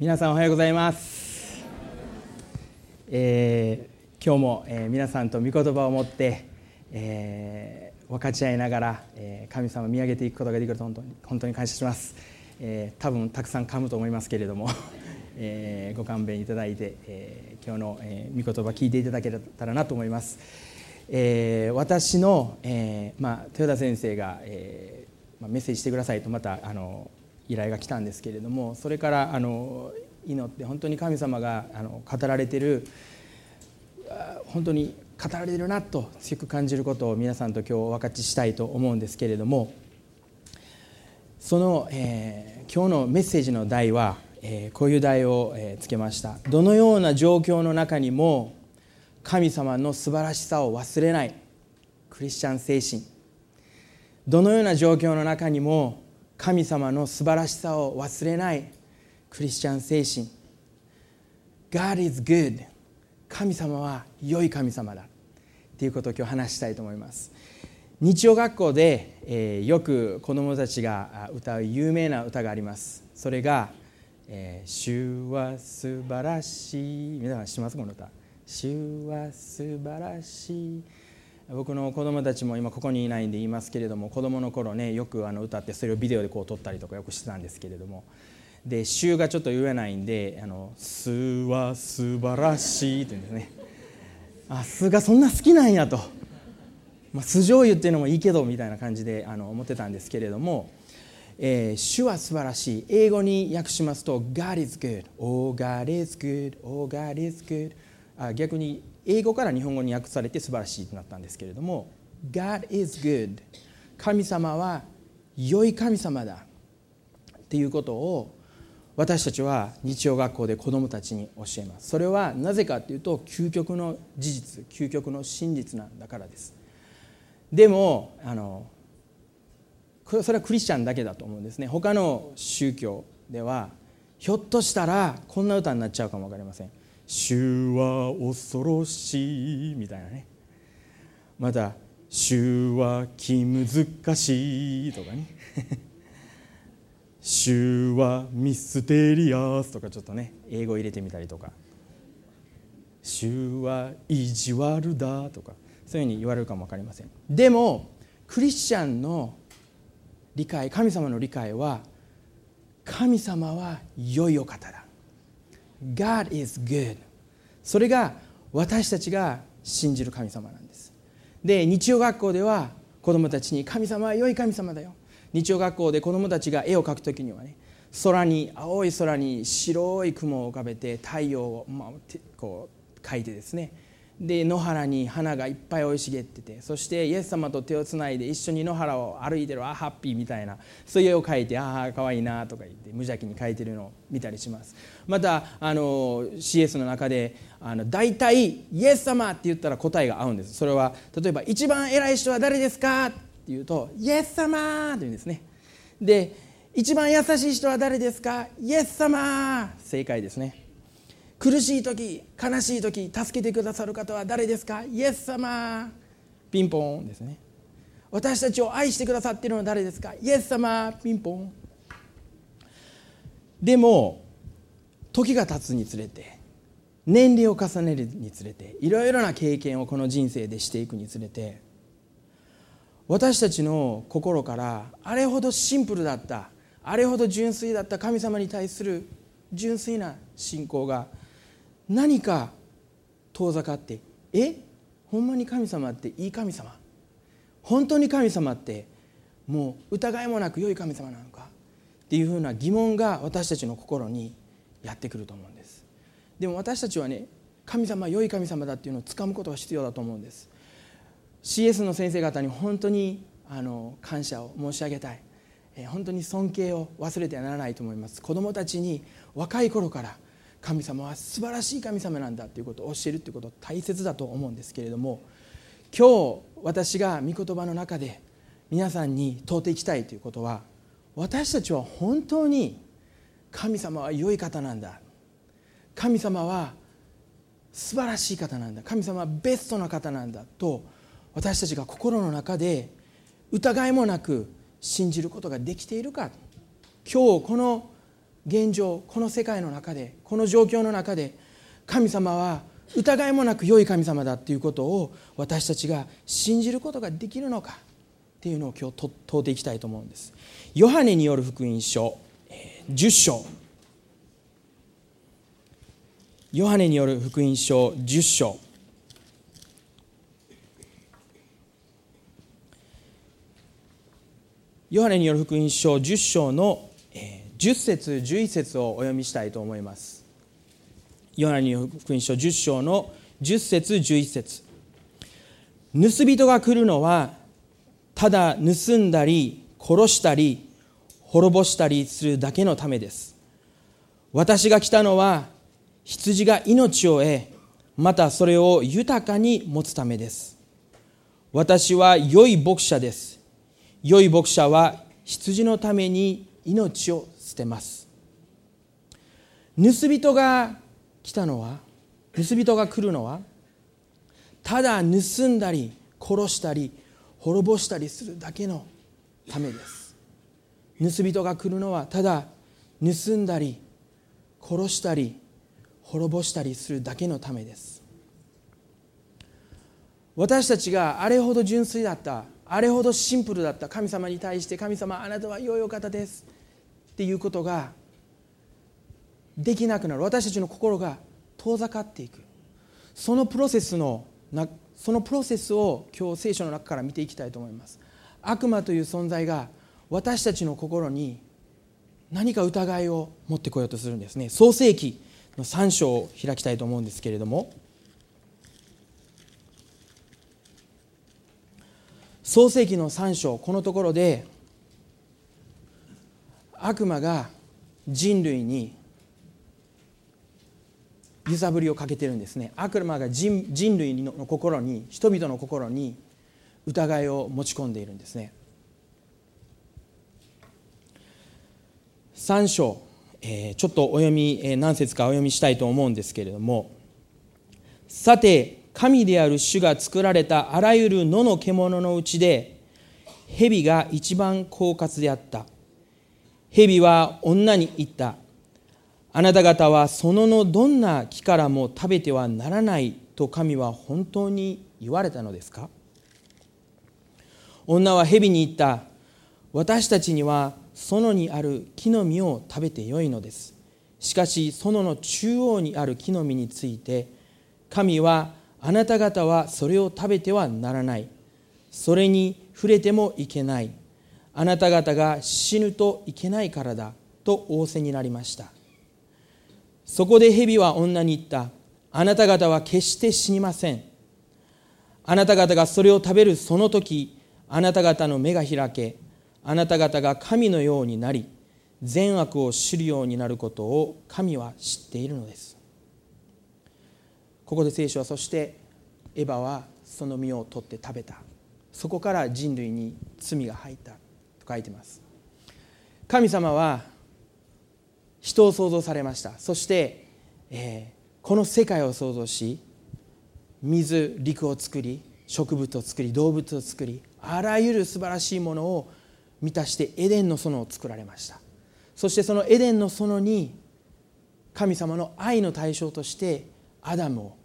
皆さんおはようございます、えー、今日も、えー、皆さんと御言葉を持って、えー、分かち合いながら、えー、神様を見上げていくことができると本当に本当に感謝します、えー、多分たくさん噛むと思いますけれども、えー、ご勘弁いただいて、えー、今日の、えー、御言葉聞いていただけたらなと思います、えー、私の、えーまあ、豊田先生が、えーまあ、メッセージしてくださいとまたあの依頼が来たんですけれどもそれからあの祈って本当に神様があの語られてる本当に語られてるなと強く感じることを皆さんと今日お分かちしたいと思うんですけれどもその、えー、今日のメッセージの題は、えー、こういう題を、え、つけました。どのような状況の中にも神様の素晴らしさを忘れないクリスチャン精神。どのような状況の中にも神様の素晴らしさを忘れないクリスチャン精神。God is good. 神様は良い神様だ。ということを今日話したいと思います。日曜学校で、えー、よく子どもたちが歌う有名な歌があります。それが「えー、主は素晴らしい」皆さん知ってます？この歌「主は素晴らしい」僕の子供たちも今ここにいないんで言いますけれども子供の頃ねよくあの歌ってそれをビデオでこう撮ったりとかよくしてたんですけれども。で週がちょっと言えないんで「あのすは素晴らしい」って言うんですね。あすがそんな好きなんやと、まあ、酢醤油っていうのもいいけどみたいな感じであの思ってたんですけれども「えー、主は素晴らしい」英語に訳しますと「God is good」「Oh God is good」「Oh God is good」あ逆に英語から日本語に訳されて素晴らしいとなったんですけれども God is good. 神様は良い神様だ。っていうことを私たちは日曜学校で子どもたちに教えます。それはなぜかっていうと究極の事実究極の真実なんだからです。でもあのそれはクリスチャンだけだと思うんですね。他の宗教ではひょっとしたらこんな歌になっちゃうかも分かりません。主は恐ろしいみたいなね。また主は気難しいとかね 主はミステリアスとかちょっとね英語入れてみたりとか主は意地悪だとか。そういうふうに言われるかも分かりません。でもクリスチャンの理解神様の理解は神様は良いお方だ。God is good. それが私たちが信じる神様なんです。で日曜学校では子供たちに神様は良い神様だよ。日曜学校で子供たちが絵を描く時にはね空に青い空に白い雲を浮かべて太陽を、こう描いてですねで野原に花がいっぱい生い茂っててそしてイエス様と手をつないで一緒に野原を歩いてるあハッピーみたいなそういう絵を描いてああかわいいなとか言って無邪気に描いてるのを見たりします。またあの CS の中であの大体「イエス様」って言ったら答えが合うんです。それは例えば「一番偉い人は誰ですか?」って言うと「イエス様」と言うんですね。で一番優しい人は誰ですか？イエス様！正解ですね。苦しい時悲しい時助けてくださる方は誰ですか？イエス様。ピンポンですね。私たちを愛してくださっているのは誰ですか？イエス様。ピンポン。でも時が経つにつれて年齢を重ねるにつれていろいろな経験をこの人生でしていくにつれて私たちの心からあれほどシンプルだったあれほど純粋だった神様に対する純粋な信仰が何か遠ざかってえ？ほんまに神様っていい神様？本当に神様ってもう疑いもなく良い神様なのか？っていうふうな疑問が私たちの心にやってくると思うんです。でも私たちはね神様は良い神様だっていうのをつかむことが必要だと思うんです。CS の先生方に本当にあの感謝を申し上げたい。本当に尊敬を忘れてはならないと思います。子どもたちに若い頃から神様は素晴らしい神様なんだということを教えるということ大切だと思うんですけれども今日私が御言葉の中で皆さんに問うていきたいということは私たちは本当に神様は良い方なんだ。神様は素晴らしい方なんだ。神様はベストな方なんだと私たちが心の中で疑いもなく信じることができているか。今日この現状この世界の中でこの状況の中で神様は疑いもなく良い神様だっていうことを私たちが信じることができるのかっていうのを今日問うていきたいと思うんです。ヨハネによる福音書10章。ヨハネによる福音書10章。ヨハネによる福音書10章の10節11節をお読みしたいと思います。ヨハネに福音書10章の10節11節。盗人が来るのはただ盗んだり殺したり滅ぼしたりするだけのためです。私が来たのは羊が命を得またそれを豊かに持つためです。私は良い牧者です。良い牧者は羊のために命を捨てます。盗人が来たのは盗人が来るのはただ盗んだり殺したり滅ぼしたりするだけのためです。盗人が来るのはただ盗んだり殺したり滅ぼしたりするだけのためです。私たちがあれほど純粋だったあれほどシンプルだった神様に対して神様あなたは良いお方です。っていうことができなくなる。私たちの心が遠ざかっていく。そのプロセスのそのプロセスを今日聖書の中から見ていきたいと思います。悪魔という存在が私たちの心に何か疑いを持ってこようとするんですね。創世記の3章を開きたいと思うんですけれども。創世紀の3章このところで悪魔が人類に揺さぶりをかけてるんですね。悪魔が人人類の心に人々の心に疑いを持ち込んでいるんですね。3章、えー、ちょっとお読み、えー、何節かお読みしたいと思うんですけれども。さて神である主が作られたあらゆる野の獣のうちで蛇が一番狡猾であった。蛇は女に言った。あなた方はそののどんな木からも食べてはならないと神は本当に言われたのですか？女は蛇に言った。私たちには園にある木の実を食べてよいのです。しかし園の中央にある木の実について神はあなた方はそれを食べてはならない。それに触れてもいけない。あなた方が死ぬといけないからだと仰せになりました。そこで蛇は女に言った。あなた方は決して死にません。あなた方がそれを食べるその時あなた方の目が開けあなた方が神のようになり善悪を知るようになることを神は知っているのです。ここで聖書はそしてエヴァはその実を取って食べた。そこから人類に罪が入った。書いてます。神様は人を創造されました。そして、えー、この世界を創造し水陸を作り植物を作り動物を作りあらゆる素晴らしいものを満たしてエデンの園を作られました。そしてそのエデンの園に神様の愛の対象としてアダムを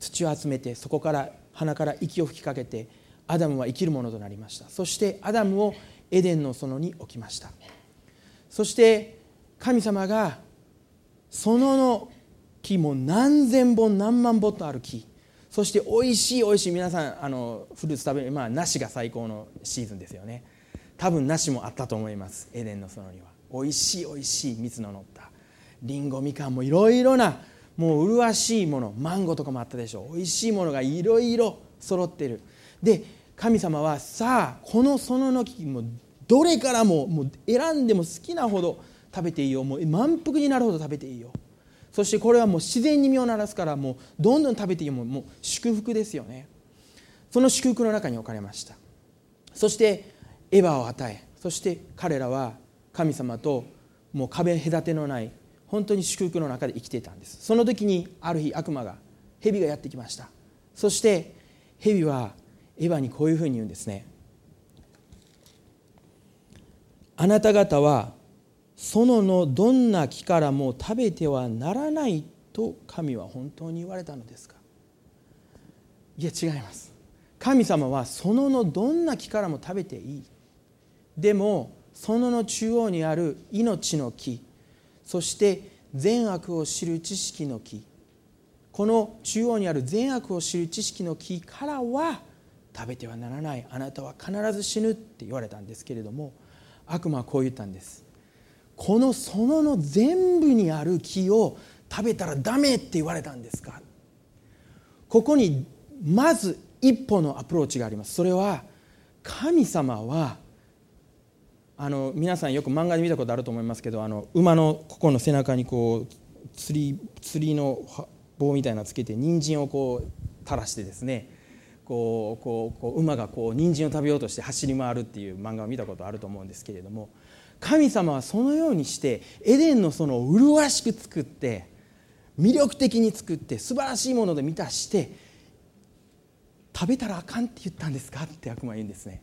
土を集めてそこから鼻から息を吹きかけてアダムは生きるものとなりました。そしてアダムをエデンの園に置きました。そして神様が園の木も何千本何万本とある木。そして美味しい美味しい皆さんあのフルーツ食べるまあ梨が最高のシーズンですよね。多分梨もあったと思います。エデンの園には。美味しい美味しい蜜の乗った。りんごみかんもいろいろなもう麗しいもの。マンゴーとかもあったでしょう。美味しいものがいろいろ揃ってる。で神様はさあこの園の木もどれからももう選んでも好きなほど食べていいよ。もう満腹になるほど食べていいよ。そしてこれはもう自然に身を鳴らすからもうどんどん食べていいよ。もうもう祝福ですよね。その祝福の中に置かれました。そしてエヴァを与えそして彼らは神様ともう壁隔てのない本当に祝福の中で生きていたんです。その時にある日悪魔が蛇がやってきました。そして蛇はエヴァにこういうふうに言うんですね。あなた方は園のどんな木からも食べてはならないと神は本当に言われたのですか？いや違います。神様は園のどんな木からも食べていい。でも園の中央にある命の木そして善悪を知る知識の木この中央にある善悪を知る知識の木からは食べてはならない。あなたは必ず死ぬって言われたんですけれども悪魔はこう言ったんです。この園の全部にある木を食べたらダメって言われたんですか？ここにまず一歩のアプローチがあります。それは神様はあの皆さんよく漫画で見たことあると思いますけどあの馬のここの背中にこう釣り釣りの棒みたいなのつけて人参をこう垂らしてですねこうこうこう馬がこう人参を食べようとして走り回るっていう漫画を見たことあると思うんですけれども神様はそのようにしてエデンの園を麗しく作って魅力的に作って素晴らしいもので満たして食べたらあかんって言ったんですかって悪魔は言うんですね。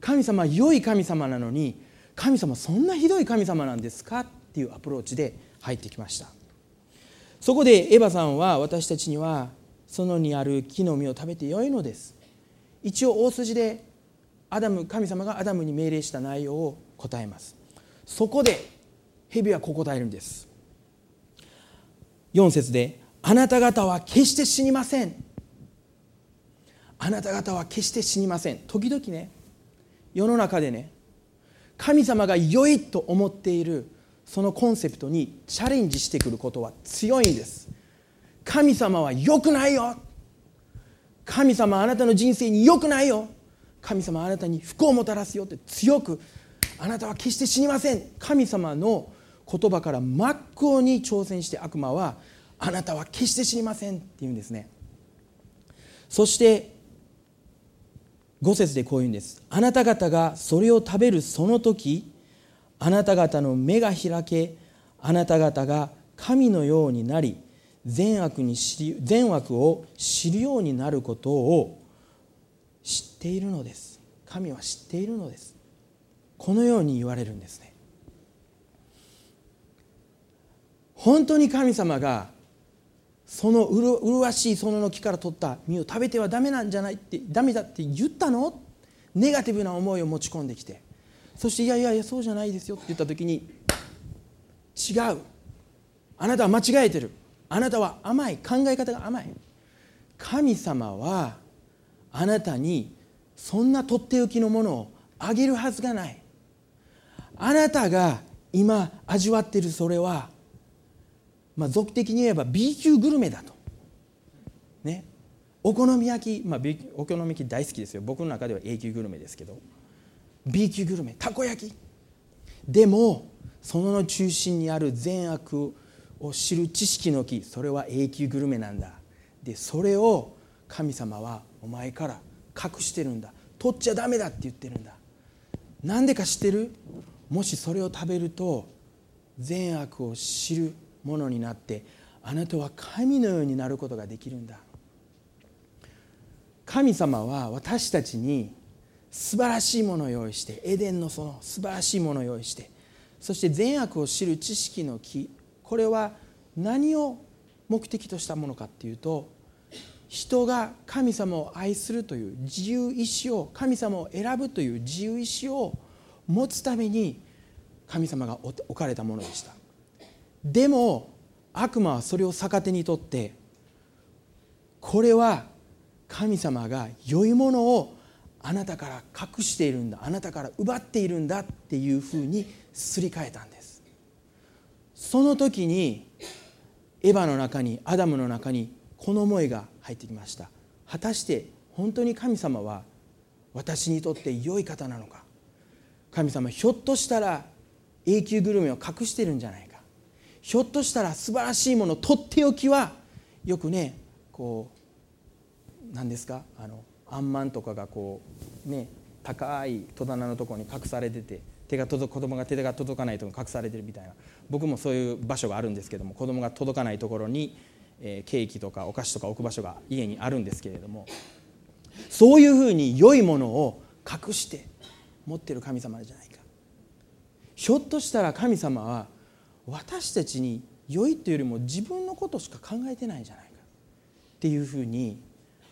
神様は良い神様なのに神様そんなひどい神様なんですかっていうアプローチで入ってきました。そこでエヴァさんは私たちには園にある木の実を食べてよいのです。一応大筋でアダム神様がアダムに命令した内容を答えます。そこで蛇はこう答えるんです。4節で「あなた方は決して死にません」あなた方は決して死にません。時々ね世の中でね神様が良いと思っているそのコンセプトにチャレンジしてくることは強いんです。神様は良くないよ。神様あなたの人生に良くないよ。神様あなたに不幸をもたらすよ。って強くあなたは決して死にません。神様の言葉から真っ向に挑戦して悪魔はあなたは決して死にません。って言うんですね。そして5節でこう言うんです。あなた方がそれを食べるその時あなた方の目が開けあなた方が神のようになり善悪に知り善悪を知るようになることを知っているのです。神は知っているのです。このように言われるんですね。本当に神様がその麗しい園の木から取った実を食べてはダメなんじゃないってダメだって言ったの？ネガティブな思いを持ち込んできて。そしていやいやいやそうじゃないですよって言った時に違う。あなたは間違えてる。あなたは甘い考え方が甘い。神様はあなたにそんなとっておきのものをあげるはずがない。あなたが今味わっているそれはまあ、俗的に言えば B 級グルメだと。ね、お好み焼き、まあ、お好み焼き大好きですよ。僕の中では A 級グルメですけど。B 級グルメたこ焼き。でもその中心にある善悪を知る知識の木それは A 級グルメなんだ。でそれを神様はお前から隠してるんだ。取っちゃダメだって言ってるんだ。なんでか知ってる？もしそれを食べると善悪を知るものになってあなたは神のようになることができるんだ。神様は私たちに素晴らしいものを用意してエデンのその素晴らしいものを用意してそして善悪を知る知識の木これは何を目的としたものかっていうと人が神様を愛するという自由意志を神様を選ぶという自由意志を持つために神様が置かれたものでした。でも悪魔はそれを逆手にとってこれは神様が良いものをあなたから隠しているんだあなたから奪っているんだっていうふうにすり替えたんです。その時にエヴァの中にアダムの中にこの思いが入ってきました。果たして本当に神様は私にとって良い方なのか。神様ひょっとしたら永久グルメを隠してるんじゃないか。ひょっとしたら素晴らしいものとっておきはよくねこう何ですかあのあんまんとかがこうね高い戸棚のところに隠されてて手が届子供が手が届かないところに隠されてるみたいな。僕もそういう場所があるんですけども子供が届かないところに、え、ケーキとかお菓子とか置く場所が家にあるんですけれどもそういうふうに良いものを隠して持ってる神様じゃないか。ひょっとしたら神様は私たちに良いというよりも自分のことしか考えてないんじゃないか。っていうふうに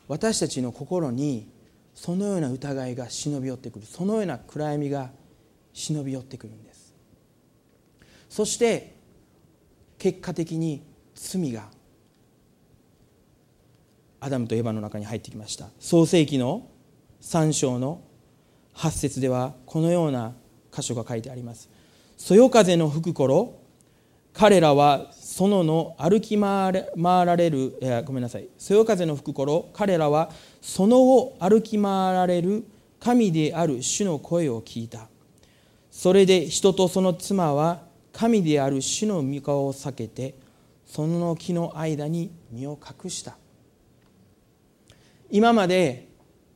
私たちの心にそのような疑いが忍び寄ってくる。そのような暗闇が忍び寄ってくるんです。そして結果的に罪がアダムとエヴァの中に入ってきました。創世紀の3章の8節ではこのような箇所が書いてあります。そよ風の吹く頃彼らは園の歩き回られる、ごめんなさい。そよ風の吹く頃彼らは園を歩き回られる神である主の声を聞いた。それで人とその妻は神である主の御顔を避けてその木の間に身を隠した。今まで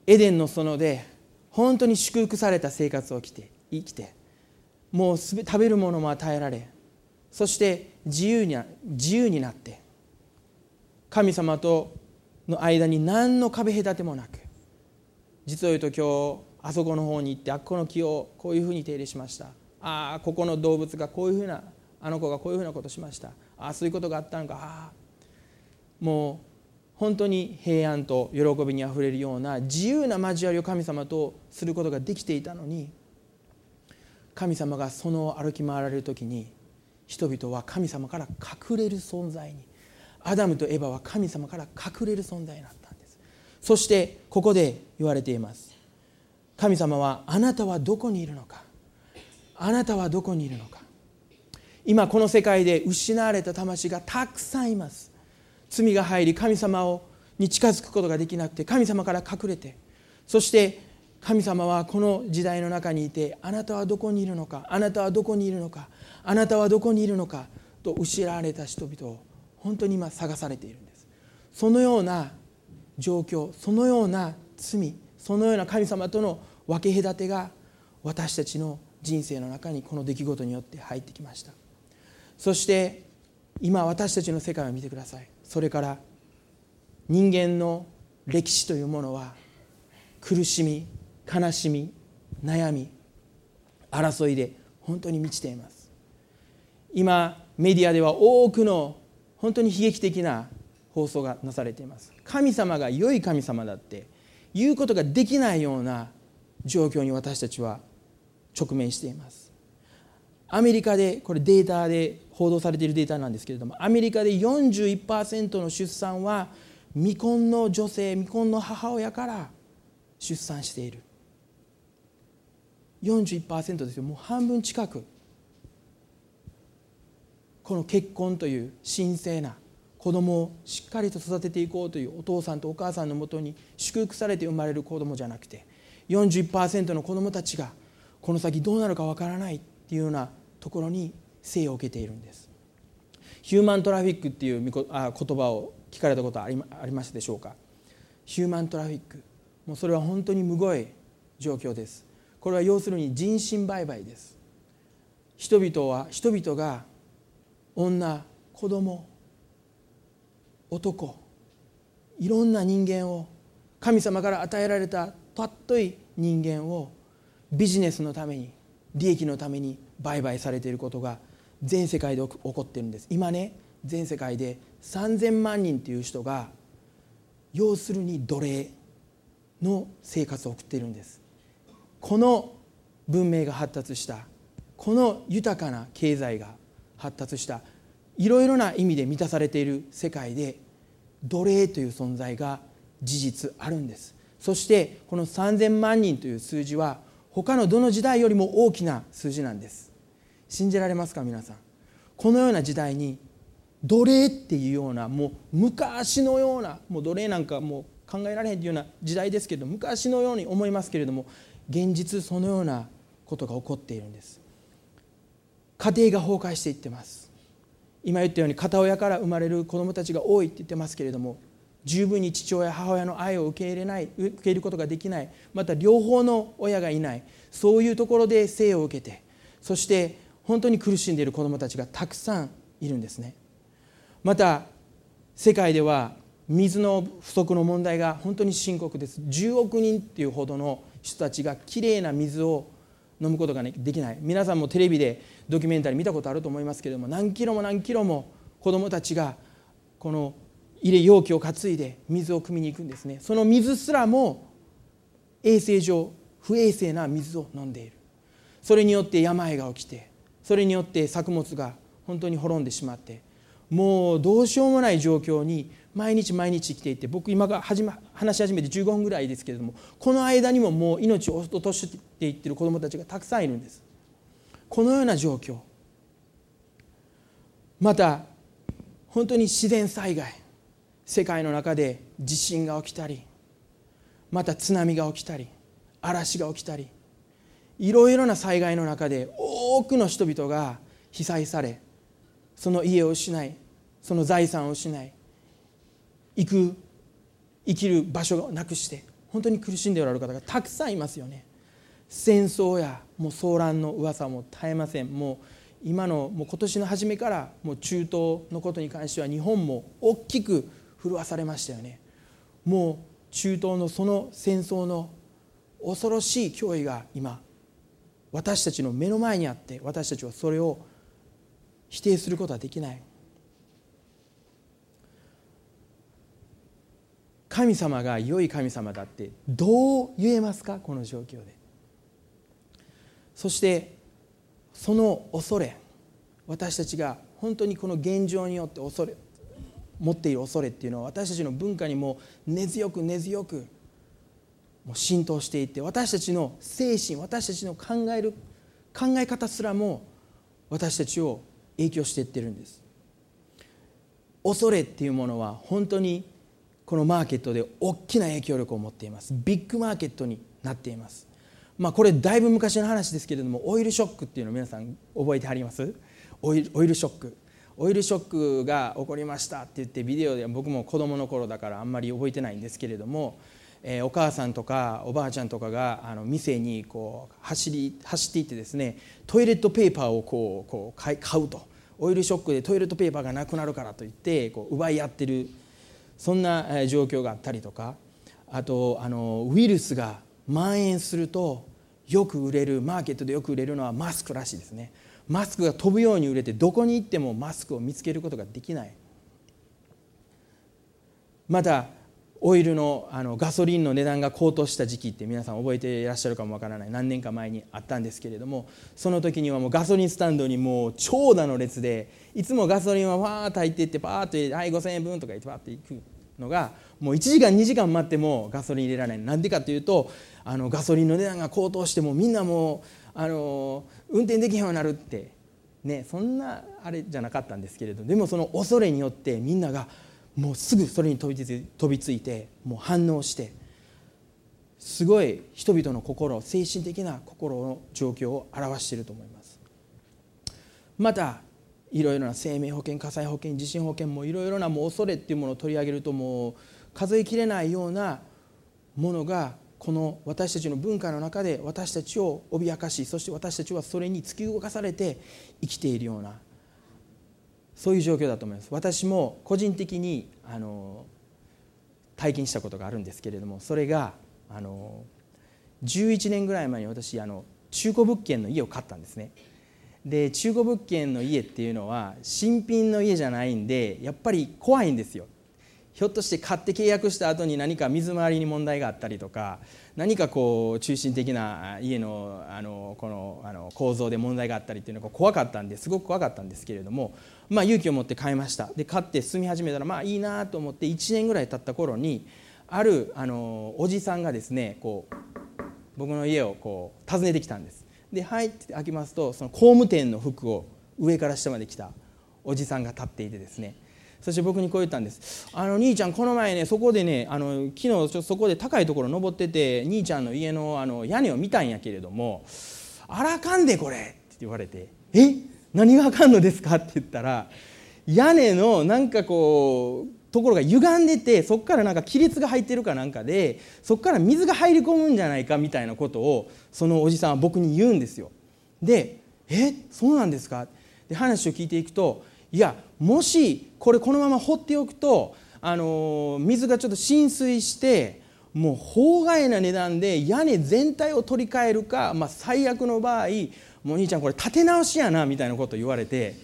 エデンの園で本当に祝福された生活を生きて生きてもう食べるものも与えられそして自由に自由になって神様との間に何の壁隔てもなく実を言うと今日あそこの方に行ってあっこの木をこういうふうに手入れしました。ああここの動物がこういうふうなあの子がこういうふうなことしました。ああそういうことがあったのか。ああもう本当に平安と喜びにあふれるような自由な交わりを神様とすることができていたのに神様がその歩き回られる時に人々は神様から隠れる存在にアダムとエバは神様から隠れる存在になったんです。そしてここで言われています。神様はあなたはどこにいるのか。あなたはどこにいるのか？今この世界で失われた魂がたくさんいます。罪が入り神様をに近づくことができなくて神様から隠れてそして神様はこの時代の中にいてあなたはどこにいるのか？あなたはどこにいるのか？あなたはどこにいるのか？と失われた人々を本当に今探されているんです。そのような状況そのような罪そのような神様との分け隔てが私たちの人生の中にこの出来事によって入ってきました。そして今私たちの世界を見てください。それから人間の歴史というものは苦しみ悲しみ悩み争いで本当に満ちています。今メディアでは多くの本当に悲劇的な放送がなされています。神様が良い神様だって言うことができないような状況に私たちは直面しています。アメリカでこれデータで報道されているデータなんですけれどもアメリカで41%の出産は未婚の女性未婚の母親から出産している。41%ですよ。もう半分近く。この結婚という神聖な子供をしっかりと育てていこうというお父さんとお母さんのもとに祝福されて生まれる子供じゃなくて41%の子供たちがこの先どうなるかわからないっていうようなところに生を受けているんです。ヒューマントラフィックっていう言葉を聞かれたことはありましたでしょうか？ヒューマントラフィックもうそれは本当にむごい状況です。これは要するに人身売買です。人々は人々が女子供男いろんな人間を神様から与えられた尊い人間をビジネスのために利益のために売買されていることが全世界で起こっているんです。今ね全世界で3000万人という人が要するに奴隷の生活を送っているんです。この文明が発達したこの豊かな経済が発達したいろいろな意味で満たされている世界で奴隷という存在が事実あるんです。そしてこの3000万人という数字は他のどの時代よりも大きな数字なんです。信じられますか皆さん？このような時代に奴隷っていうようなもう昔のようなもう奴隷なんかもう考えられへんというような時代ですけど昔のように思いますけれども現実そのようなことが起こっているんです。家庭が崩壊していってます。今言ったように片親から生まれる子どもたちが多いって言ってますけれども十分に父親母親の愛を受け入れない受け入れることができないまた両方の親がいないそういうところで生を受けてそして本当に苦しんでいる子どもたちがたくさんいるんですね。また世界では水の不足の問題が本当に深刻です。10億人っていうほどの人たちがきれいな水を飲むことができない。皆さんもテレビでドキュメンタリー見たことあると思いますけれども何キロも何キロも子どもたちがこの入れ容器を担いで水を汲みに行くんですね。その水すらも衛生上不衛生な水を飲んでいる。それによって病が起きてそれによって作物が本当に滅んでしまってもうどうしようもない状況に毎日毎日生きていて僕今が始、ま、話し始めて15分ぐらいですけれどもこの間にももう命を落としていってる子どもたちがたくさんいるんです。このような状況。また本当に自然災害。世界の中で地震が起きたりまた津波が起きたり嵐が起きたりいろいろな災害の中で多くの人々が被災されその家を失いその財産を失い行く生きる場所をなくして本当に苦しんでおられる方がたくさんいますよね。戦争やもう騒乱の噂も絶えません。もう今のもう今年の初めからもう中東のことに関しては日本も大きく震わされましたよね。もう中東のその戦争の恐ろしい脅威が今私たちの目の前にあって私たちはそれを否定することはできない。神様が良い神様だってどう言えますか？この状況で。そしてその恐れ私たちが本当にこの現状によって恐れ持っている恐れっていうのは私たちの文化にも根強く根強くもう浸透していて私たちの精神私たちの考える考え方すらも私たちを影響していってるんです。恐れっていうものは本当にこのマーケットで大きな影響力を持っています。ビッグマーケットになっています。まあこれだいぶ昔の話ですけれどもオイルショックっていうのを皆さん覚えてはります？オイルオイルショック。オイルショックが起こりましたって言ってビデオで僕も子供の頃だからあんまり覚えてないんですけれどもえー、お母さんとかおばあちゃんとかがあの店にこう走り走っていってですねトイレットペーパーをこうこう買うと。オイルショックでトイレットペーパーがなくなるからといってこう奪い合ってるそんな状況があったりとかあとあのウイルスが蔓延するとよく売れるマーケットでよく売れるのはマスクらしいですね。マスクが飛ぶように売れてどこに行ってもマスクを見つけることができない。またオイルのあのガソリンの値段が高騰した時期って皆さん覚えていらっしゃるかもわからない。何年か前にあったんですけれどもその時にはもうガソリンスタンドにもう長蛇の列でいつもガソリンはわーっと入っていってパーッと「はい5000円分」とか言ってパーッと行くのがもう1時間2時間待ってもガソリン入れられない。なんでかというとあのガソリンの値段が高騰してもみんなもうあの運転できへんようになるって。ねそんなあれじゃなかったんですけれど。でもその恐れによってみんながもうすぐそれに飛びついてもう反応して。すごい人々の心精神的な心の状況を表していると思います。またいろいろな生命保険火災保険地震保険もいろいろなもう恐れっていうものを取り上げるともう数えきれないようなものがこの私たちの文化の中で私たちを脅かしそして私たちはそれに突き動かされて生きているようなそういう状況だと思います。私も個人的にあの体験したことがあるんですけれどもそれがあの11年ぐらい前に私あの中古物件の家を買ったんですね。で中古物件の家っていうのは新品の家じゃないんでやっぱり怖いんですよ。ひょっとして買って契約した後に何か水回りに問題があったりとか何かこう中心的な家のあのこのあの構造で問題があったりっていうのが怖かったんですごく怖かったんですけれども、まあ、勇気を持って買いました。で買って住み始めたらまあいいなと思って1年ぐらい経った頃にあるあのおじさんがですねこう僕の家をこう訪ねてきたんです。で入って開けますとその工務店の服を上から下まで着たおじさんが立っていてですねそして僕にこう言ったんです「あの兄ちゃんこの前ねそこでねあの昨日そこで高いところ登ってて兄ちゃんの家のあの屋根を見たんやけれどもあらかんでこれ」って言われて「え？何があかんのですか?」って言ったら屋根のなんかこうところが歪んでてそこからなんか亀裂が入ってるかなんかでそこから水が入り込むんじゃないかみたいなことをそのおじさんは僕に言うんですよ。で「え？そうなんですか?」で話を聞いていくといやもしこれこのまま放っておくとあの水がちょっと浸水してもう法外な値段で屋根全体を取り替えるか、まあ、最悪の場合もう兄ちゃんこれ建て直しやなみたいなこと言われて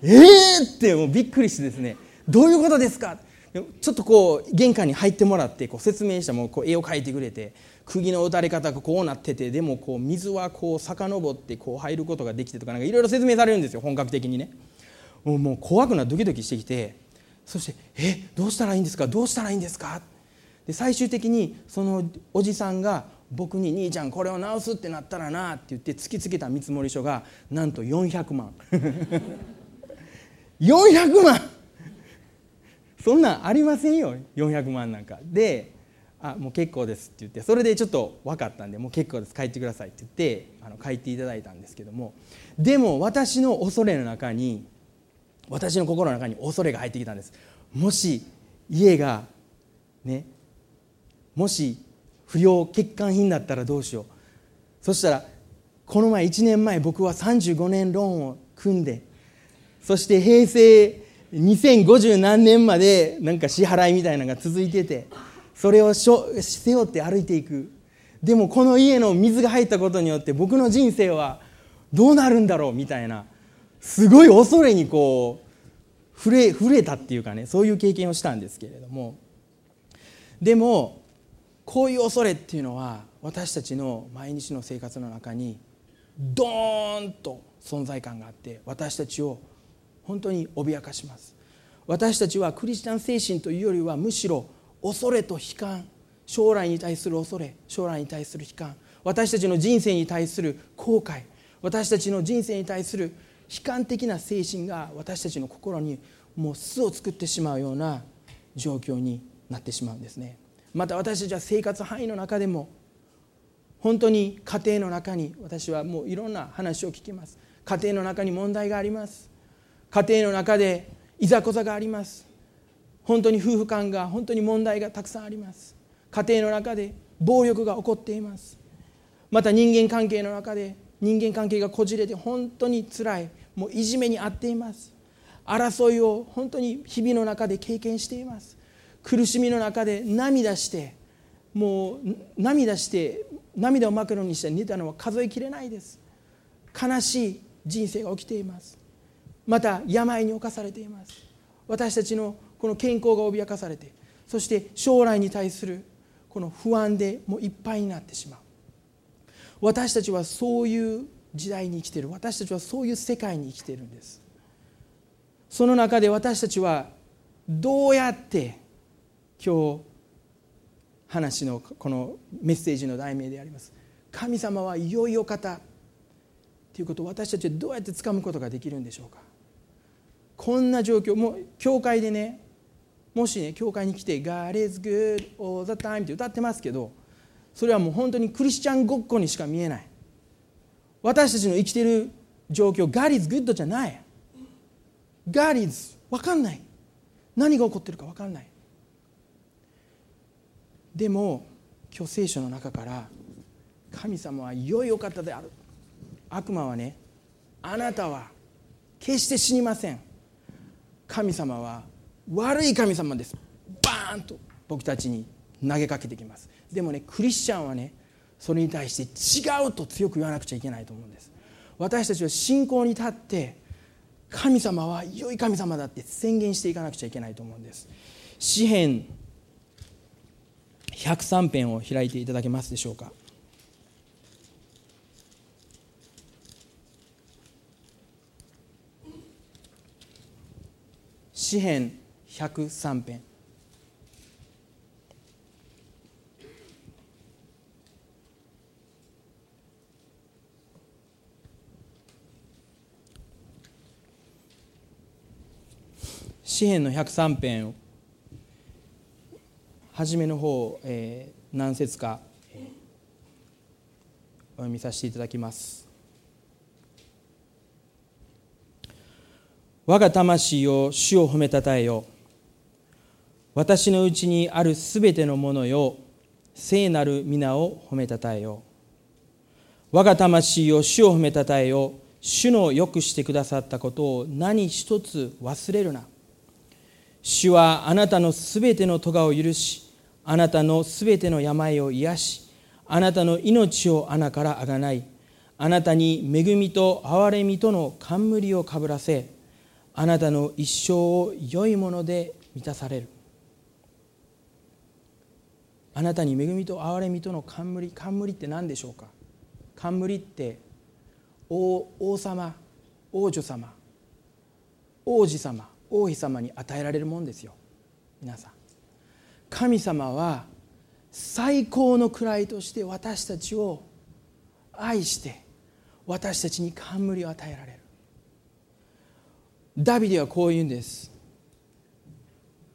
ええー、ってもうびっくりしてですね。どういうことですか？ちょっとこう玄関に入ってもらってこう説明したもうこう絵を描いてくれて釘の打たれ方がこうなっててでもこう水はこう遡ってこう入ることができてとかなんかいろいろ説明されるんですよ本格的にね。もう怖くなドキドキしてきてそして「えどうしたらいいんですか？どうしたらいいんですか?」で最終的にそのおじさんが僕に「兄ちゃんこれを直すってなったらな」って言って突きつけた見積書がなんと400万。400万！そんなんありませんよ。400万なんか。で「あもう結構です」って言ってそれでちょっと分かったんで「もう結構です帰ってください」って言ってあの帰っていただいたんですけども。でも私の恐れの中に私の心の中に恐れが入ってきたんです。もし家がねもし不要欠陥品だったらどうしよう。そしたらこの前1年前僕は35年ローンを組んでそして平成2050何年までなんか支払いみたいなのが続いててそれをしょ背負って歩いていく。でもこの家の水が入ったことによって僕の人生はどうなるんだろうみたいな。すごい恐れにこう触れ触れたっていうかねそういう経験をしたんですけれどもでもこういう恐れっていうのは私たちの毎日の生活の中にドーンと存在感があって私たちを本当に脅かします。私たちはクリスチャン精神というよりはむしろ恐れと悲観将来に対する恐れ将来に対する悲観私たちの人生に対する後悔私たちの人生に対する悲観的な精神が私たちの心にもう巣を作ってしまうような状況になってしまうんですね。また私たちは生活範囲の中でも本当に家庭の中に私はもういろんな話を聞きます。家庭の中に問題があります。家庭の中でいざこざがあります。本当に夫婦間が本当に問題がたくさんあります。家庭の中で暴力が起こっています。また人間関係の中で人間関係がこじれて本当につらい。もういじめに遭っています。争いを本当に日々の中で経験しています。苦しみの中で涙してもう涙して涙を枕にして寝たのは数えきれないです。悲しい人生が起きています。また病に侵されています。私たちのこの健康が脅かされてそして将来に対するこの不安でもういっぱいになってしまう。私たちはそういう時代に生きている。私たちはそういう世界に生きているんです。その中で私たちはどうやって今日話のこのメッセージの題名であります。神様はいよいよ方ということを私たちはどうやってつかむことができるんでしょうか。こんな状況もう教会でねもしね教会に来て「God is good all the time」って歌ってますけどそれはもう本当にクリスチャンごっこにしか見えない。私たちの生きている状況 God is good じゃない。God is 分かんない。何が起こってるか分かんない。でも今日聖書の中から神様は良いお方である。悪魔はねあなたは決して死にません。神様は悪い神様です。バーンと僕たちに投げかけてきます。でもねクリスチャンはねそれに対して違うと強く言わなくちゃいけないと思うんです。私たちは信仰に立って神様は良い神様だって宣言していかなくちゃいけないと思うんです。詩篇103編を開いていただけますでしょうか。詩編103編詩篇の103編を初めの方、えー、何節か、えー、お読みさせていただきます。我が魂を主を褒めたたえよ。私のうちにあるすべてのものよ。聖なる皆を褒めたたえよ。我が魂を主を褒めたたえよ。主のよくしてくださったことを何一つ忘れるな。主はあなたのすべての咎を許しあなたのすべての病を癒しあなたの命を穴からあがない。あなたに恵みと憐れみとの冠をかぶらせあなたの一生を良いもので満たされる。あなたに恵みと憐れみとの冠冠って何でしょうか？冠って王王様王女様王子様。王妃様に与えられるもんですよ。皆さん。神様は最高の位として私たちを愛して私たちに冠を与えられる。ダビデはこう言うんです。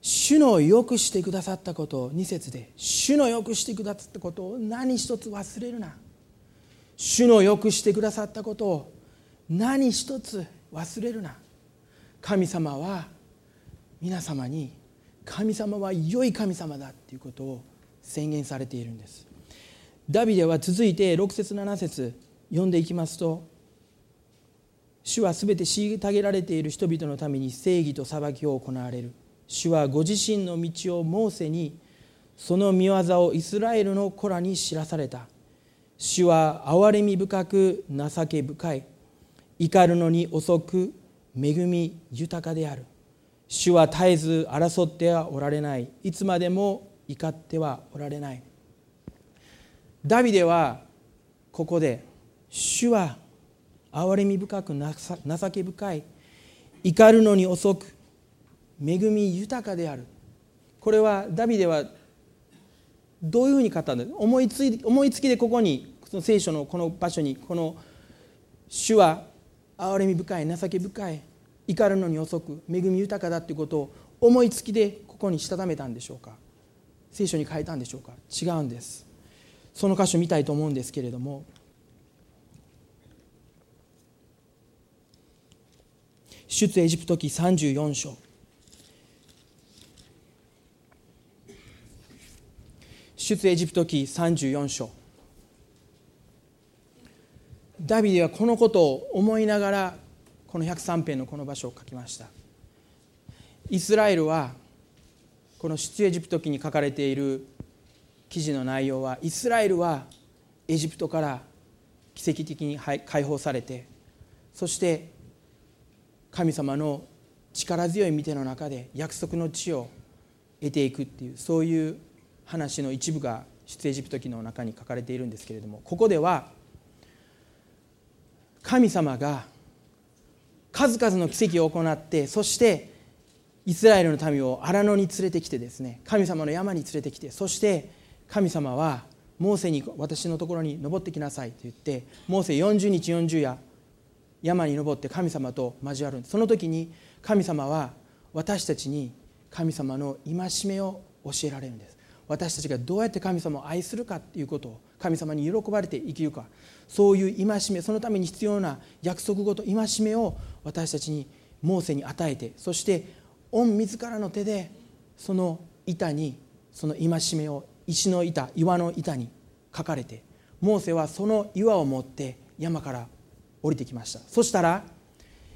主のよくしてくださったことを2節で主のよくしてくださったことを何一つ忘れるな。主のよくしてくださったことを何一つ忘れるな。神様は皆様に神様は良い神様だということを宣言されているんです。ダビデは続いて6節7節読んでいきますと主はすべて虐げられている人々のために正義と裁きを行われる。主はご自身の道をモーセにその見業をイスラエルの子らに知らされた。主は憐れみ深く情け深い。怒るのに遅く恵み豊かである。主は絶えず争ってはおられない。いつまでも怒ってはおられない。ダビデはここで主は憐れみ深く情け深い。怒るのに遅く恵み豊かである。これはダビデはどういうふうに語ったんだ？思いつ思いつきでここにその聖書のこの場所にこの「主は憐れみ深い情け深い怒るのに遅く恵み豊かだ」ということを思いつきでここにしたためたんでしょうか。聖書に書いたんでしょうか。違うんです。その箇所見たいと思うんですけれども。出エジプト記34章。出エジプト記34章。ダビデはこのことを思いながらこの103編のこの場所を書きました。イスラエルはこの出エジプト記に書かれている記事の内容はイスラエルはエジプトから奇跡的に解放されてそして神様の力強い見ての中で約束の地を得ていくっていうそういう話の一部が出エジプト記の中に書かれているんですけれどもここでは神様が数々の奇跡を行ってそしてイスラエルの民を荒野に連れてきてですね神様の山に連れてきてそして神様はモーセに私のところに登ってきなさいと言ってモーセ40日40夜山に登って神様と交わるその時に神様は私たちに神様の戒めを教えられるんです。私たちがどうやって神様を愛するかということを神様に喜ばれて生きるか。そういう戒めそのために必要な約束事戒めを私たちにモーセに与えてそして御自らの手でその板にその戒めを石の板岩の板に書かれてモーセはその岩を持って山から降りてきました。そしたら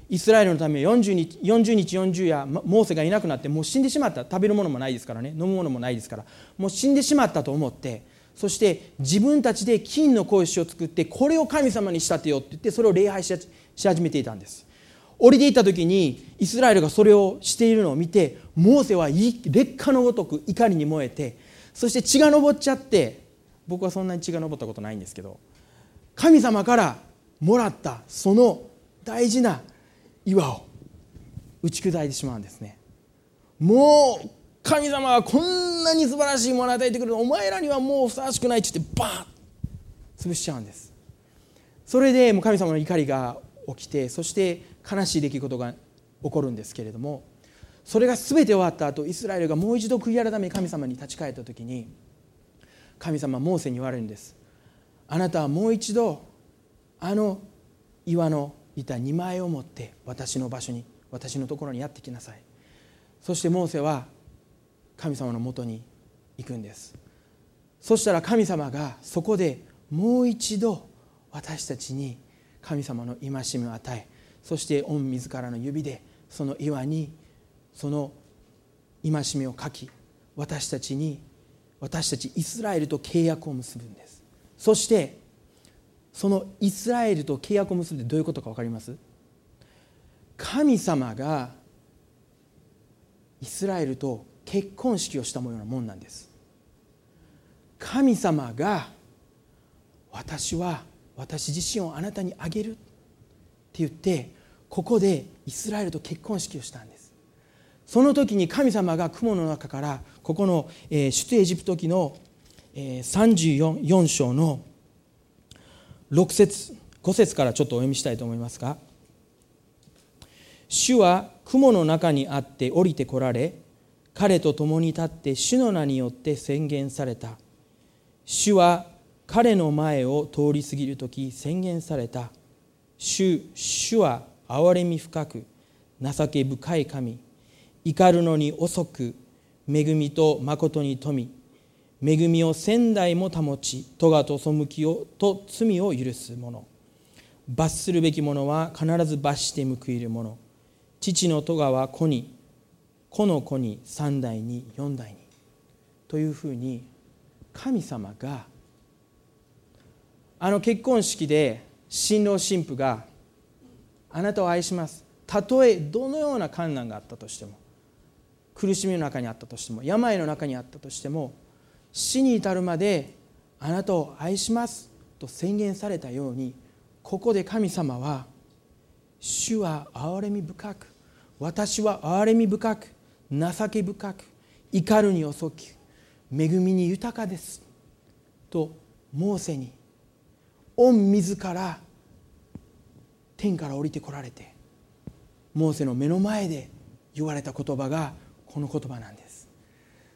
イスラエルのため40日 ,40 日40夜モーセがいなくなってもう死んでしまった。食べるものもないですからね。飲むものもないですから。もう死んでしまったと思ってそして自分たちで金の格子を作ってこれを神様に仕立てようって言ってそれを礼拝し始めていたんです。降りていった時にイスラエルがそれをしているのを見てモーセは劣化のごとく怒りに燃えてそして血が上っちゃって僕はそんなに血が上ったことないんですけど神様からもらったその大事な岩を打ち砕いてしまうんですね。もう神様はこんなに素晴らしいものを与えてくれる。お前らにはもうふさわしくないって言ってバーン潰しちゃうんです。それでもう神様の怒りが起きてそして悲しい出来事が起こるんですけれどもそれが全て終わった後イスラエルがもう一度悔い改め神様に立ち返った時に神様モーセに言われるんです。あなたはもう一度あの岩の板2枚を持って私の場所に私のところにやってきなさい。そしてモーセは神様のもとに行くんです。そしたら神様がそこでもう一度私たちに神様の戒めを与えそして御自らの指でその岩にその戒めを書き私たちに私たちイスラエルと契約を結ぶんです。そしてそのイスラエルと契約を結んでどういうことか分かります？神様がイスラエルと結婚式をしたようなもんなんです。神様が私は私自身をあなたにあげるって言ってここでイスラエルと結婚式をしたんです。その時に神様が雲の中からここの出エジプト記の34章の6節5節からちょっとお読みしたいと思いますが主は雲の中にあって降りてこられ彼と共に立って主の名によって宣言された。主は彼の前を通り過ぎる時宣言された。主主は憐れみ深く情け深い神。怒るのに遅く恵みと誠に富み。恵みを千代も保ち咎と背きをと罪を許す者罰するべき者は必ず罰して報いる者父の咎は子に。子の子に三代に四代に。というふうに神様があの結婚式で新郎新婦があなたを愛します。たとえどのような困難があったとしても苦しみの中にあったとしても病の中にあったとしても死に至るまであなたを愛しますと宣言されたようにここで神様は主は憐れみ深く私は憐れみ深く情け深く怒るに遅き恵みに豊かですとモーセに御自ら天から降りてこられてモーセの目の前で言われた言葉がこの言葉なんです。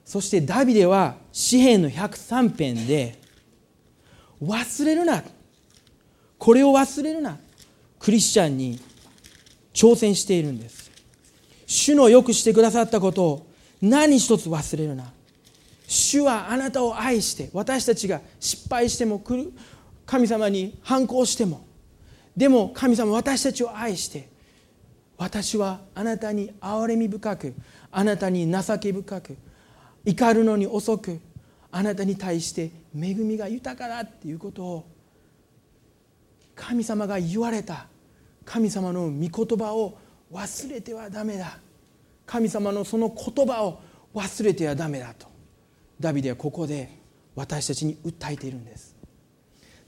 そしてダビデは詩篇の103編で忘れるなこれを忘れるなクリスチャンに挑戦しているんです。主のよくしてくださったことを何一つ忘れるな。主はあなたを愛して私たちが失敗しても神様に反抗してもでも神様私たちを愛して私はあなたに憐れみ深くあなたに情け深く怒るのに遅くあなたに対して恵みが豊かだっていうことを神様が言われた。神様の御言葉を忘れてはダメだ。神様のその言葉を忘れてはダメだと。ダビデはここで私たちに訴えているんです。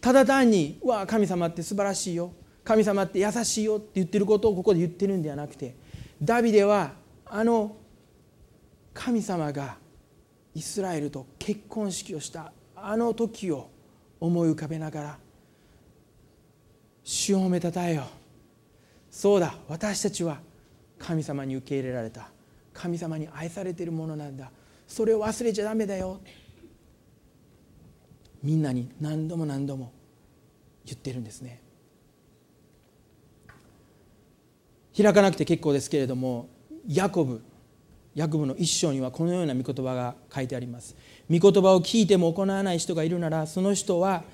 ただ単に「わあ神様って素晴らしいよ。神様って優しいよ」って言ってることをここで言ってるんではなくてダビデはあの神様がイスラエルと結婚式をしたあの時を思い浮かべながら「主を褒めたたえよ」そうだ私たちは神様に受け入れられた。神様に愛されているものなんだ。それを忘れちゃダメだよ。みんなに何度も何度も言ってるんですね。開かなくて結構ですけれどもヤコブヤコブの一章にはこのような御言葉が書いてあります。御言葉を聞いても行わない人がいるならその人は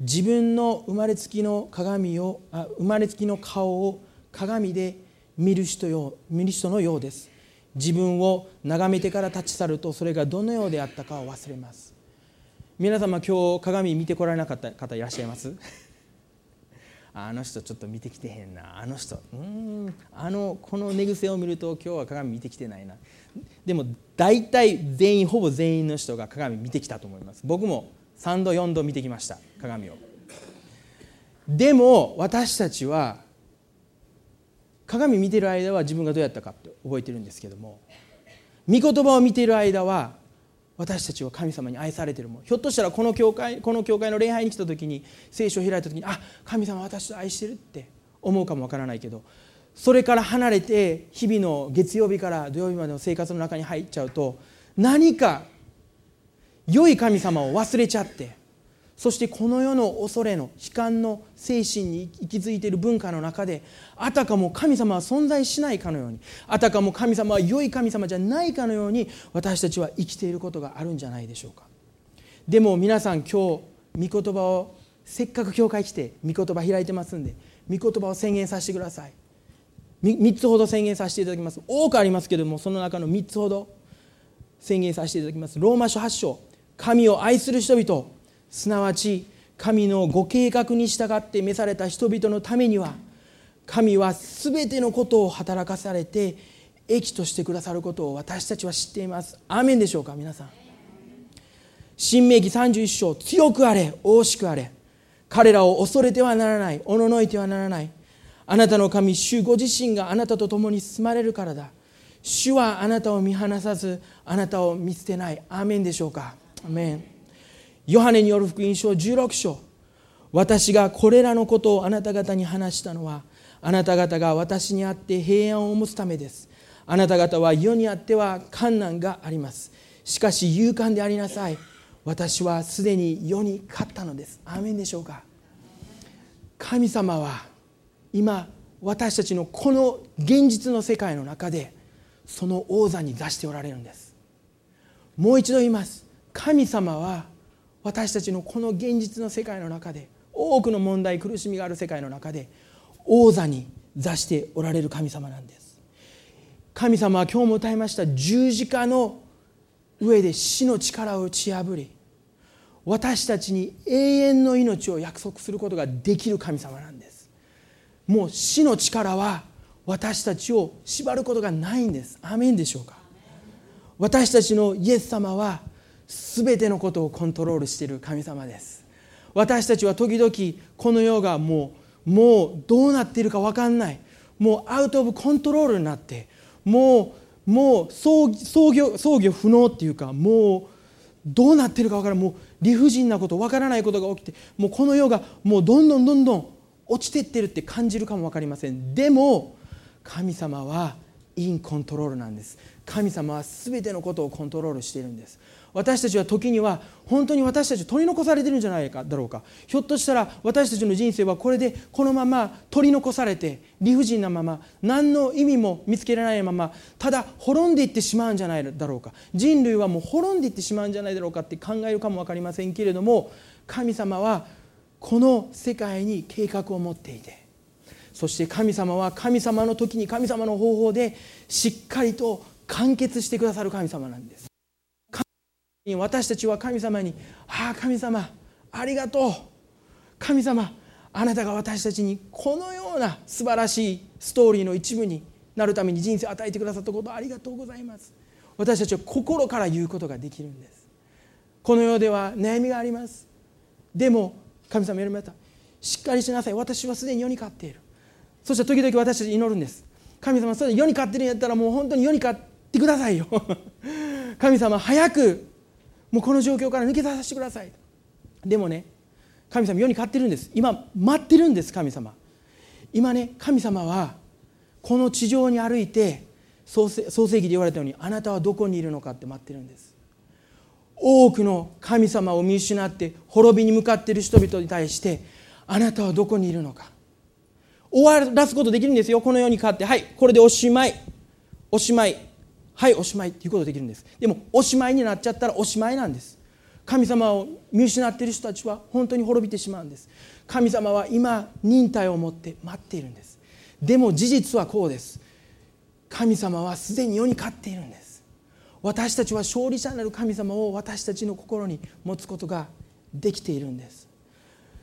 自分の生まれつきの鏡をあ生まれつきの顔を鏡で見る人よ見る人のようです。自分を眺めてから立ち去るとそれがどのようであったかを忘れます。皆様今日鏡見てこられなかった方いらっしゃいます？あの人ちょっと見てきてへんな。あの人。うん。あのこの寝癖を見ると今日は鏡見てきてないな。でも大体全員ほぼ全員の人が鏡見てきたと思います。僕も3度4度見てきました。鏡を。でも私たちは鏡見てる間は自分がどうやったかって覚えてるんですけども御言葉を見ている間は私たちは神様に愛されてるものひょっとしたらこの教会この教会の礼拝に来た時に聖書を開いた時にあ神様私と愛してるって思うかもわからないけどそれから離れて日々の月曜日から土曜日までの生活の中に入っちゃうと何か良い神様を忘れちゃってそしてこの世の恐れの悲観の精神に息づいている文化の中であたかも神様は存在しないかのようにあたかも神様は良い神様じゃないかのように私たちは生きていることがあるんじゃないでしょうか。でも皆さん今日御言葉をせっかく教会来て御言葉開いてますんで御言葉を宣言させてください。3つほど宣言させていただきます。多くありますけれどもその中の3つほど宣言させていただきます。ローマ書8章。神を愛する人々すなわち神のご計画に従って召された人々のためには神は全てのことを働かされて益としてくださることを私たちは知っています。アーメンでしょうか皆さん。新明記31章強くあれ大しくあれ。彼らを恐れてはならないおののいてはならない。あなたの神主ご自身があなたと共に住まれるからだ。主はあなたを見放さずあなたを見捨てない。アーメンでしょうか。アメン。ヨハネによる福音書16章。私がこれらのことをあなた方に話したのはあなた方が私にあって平安を持つためです。あなた方は世にあっては困難があります。しかし勇敢でありなさい。私はすでに世に勝ったのです。アーメンでしょうか。神様は今私たちのこの現実の世界の中でその王座に座しておられるんです。もう一度言います。神様は私たちのこの現実の世界の中で多くの問題苦しみがある世界の中で王座に座しておられる神様なんです。神様は今日も歌いました十字架の上で死の力を打ち破り私たちに永遠の命を約束することができる神様なんです。もう死の力は私たちを縛ることがないんです。アメンでしょうか？私たちのイエス様は全てのことをコントロールしている神様です。私たちは時々この世がもうもうどうなっているか分かんない。もうアウト・オブ・コントロールになってもうもう操業操業不能っていうかもうどうなってるか分からない。もう理不尽なこと分からないことが起きてもうこの世がもうどんどんどんどん落ちてってるって感じるかも分かりません。でも神様はインコントロールなんです。神様は全てのことをコントロールしているんです。私たちは時には本当に私たち取り残されてるんじゃないかだろうか。ひょっとしたら私たちの人生はこれでこのまま取り残されて理不尽なまま何の意味も見つけられないままただ滅んでいってしまうんじゃないだろうか。人類はもう滅んでいってしまうんじゃないだろうかって考えるかも分かりませんけれども神様はこの世界に計画を持っていてそして神様は神様の時に神様の方法でしっかりと完結してくださる神様なんです。私たちは神様に「ああ神様ありがとう。神様あなたが私たちにこのような素晴らしいストーリーの一部になるために人生を与えてくださったことありがとうございます」私たちは心から言うことができるんです。この世では悩みがあります。でも神様言われました。しっかりしなさい。私はすでに世に勝っている。そして時々私たち祈るんです。神様それ世に勝ってるんやったらもう本当に世に勝ってくださいよ。神様早くもうこの状況から抜け出させてください。でもね神様世に勝ってるんです。今待ってるんです神様。今ね神様はこの地上に歩いて創世記で言われたようにあなたはどこにいるのかって待ってるんです。多くの神様を見失って滅びに向かっている人々に対してあなたはどこにいるのか。終わらすことできるんですよ。この世に勝って。はいこれでおしまい。おしまい。はいおしまいっていうことできるんです。でもおしまいになっちゃったらおしまいなんです。神様を見失っている人たちは本当に滅びてしまうんです。神様は今忍耐を持って待っているんです。でも事実はこうです。神様はすでに世に勝っているんです。私たちは勝利者なる神様を私たちの心に持つことができているんです。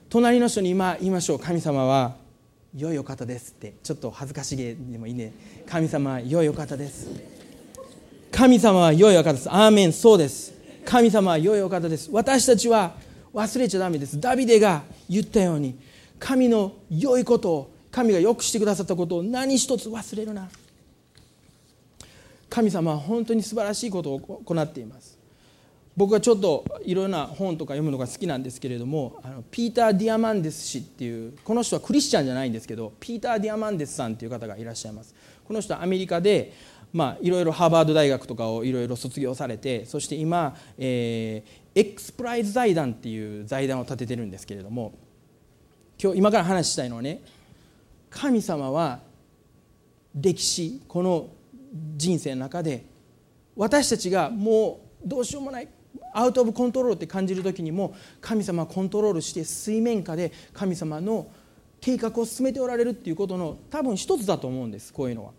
隣の人に今言いましょう。神様は良いお方ですって。ちょっと恥ずかしげでもいいね神様は良いお方です神様は良いお方です。アーメン、そうです。神様は良いお方です。私たちは忘れちゃだめです。ダビデが言ったように、神の良いことを、神が良くしてくださったことを何一つ忘れるな。神様は本当に素晴らしいことを行っています。僕はちょっといろんな本とか読むのが好きなんですけれどもあのピーター・ディアマンディス氏っていうこの人はクリスチャンじゃないんですけどピーター・ディアマンディスさんっていう方がいらっしゃいますこの人はアメリカでまあ、いろいろハーバード大学とかをいろいろ卒業されてそして今、えー、エクスプライズ財団っていう財団を立ててるんですけれども今日今から話したいのはね神様は歴史この人生の中で私たちがもうどうしようもないアウト・オブ・コントロールって感じる時にも神様はコントロールして水面下で神様の計画を進めておられるっていうことの多分一つだと思うんですこういうのは。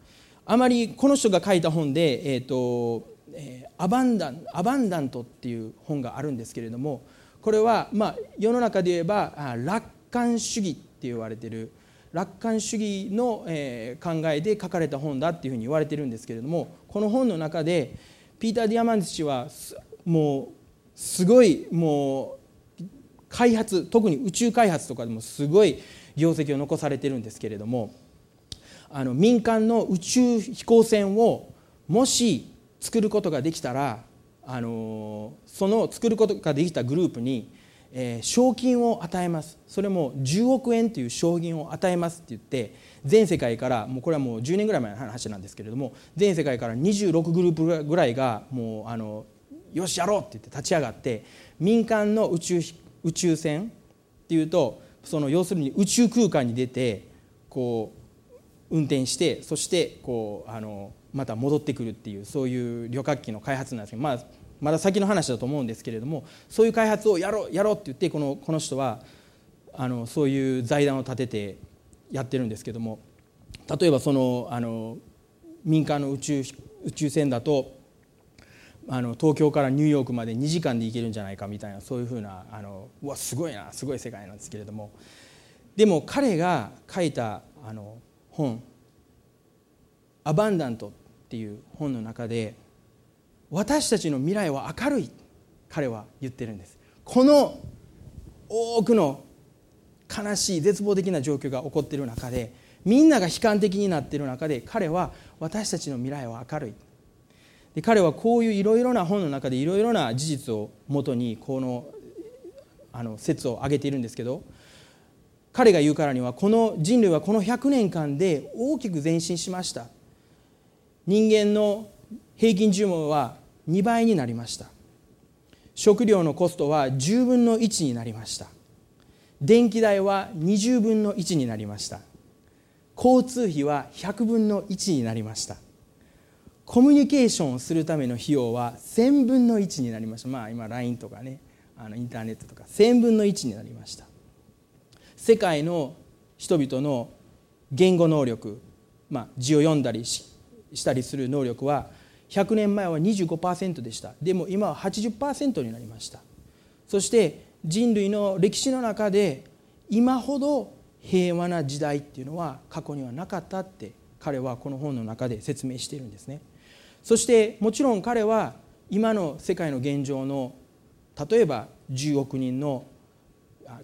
あまりこの人が書いた本で、えーと、えー、 Abundan Abundant っていう本があるんですけれどもこれは、まあ、世の中で言えば楽観主義って言われてる楽観主義の、えー、考えで書かれた本だっていうふうに言われてるんですけれどもこの本の中でピーター・ディアマンディス氏はもうすごいもう開発特に宇宙開発とかでもすごい業績を残されてるんですけれどもあの民間の宇宙飛行船をもし作ることができたらあのその作ることができたグループに、えー、賞金を与えます。それも10億円という賞金を与えますって言って全世界からもうこれはもう10年ぐらい前の話なんですけれども全世界から26グループぐらいがもうあのよしやろうって言って立ち上がって民間の宇宙宇宙船っていうとその要するに宇宙空間に出てこう運転してそしてこうあのまた戻ってくるっていうそういう旅客機の開発なんですけど、まあ、まだ先の話だと思うんですけれどもそういう開発をやろうやろうって言ってこのこの人はあのそういう財団を立ててやってるんですけども例えばそのあの民間の宇宙宇宙船だとあの東京からニューヨークまで2時間で行けるんじゃないかみたいなそういうふうなあのうわすごいなすごい世界なんですけれども。でも彼が書いたあの本「アバンダント」っていう本の中で私たちの未来は明るい彼は言ってるんです。この多くの悲しい絶望的な状況が起こっている中でみんなが悲観的になっている中で彼は私たちの未来は明るい。で彼はこういういろいろな本の中でいろいろな事実をもとにこのあの説を挙げているんですけど彼が言うからにはこの人類はこの100年間で大きく前進しました。人間の平均寿命は2倍になりました。食料のコストは10分の1になりました。電気代は20分の1になりました。交通費は100分の1になりました。コミュニケーションをするための費用は1000分の1になりました。まあ今 LINE とかねあのインターネットとか1000分の1になりました。世界の人々の言語能力、まあ、字を読んだりしたりする能力は100年前は25%でした。でも今は80%になりました。そして人類の歴史の中で今ほど平和な時代っていうのは過去にはなかったって彼はこの本の中で説明しているんですね。そしてもちろん彼は今の世界の現状の例えば10億人の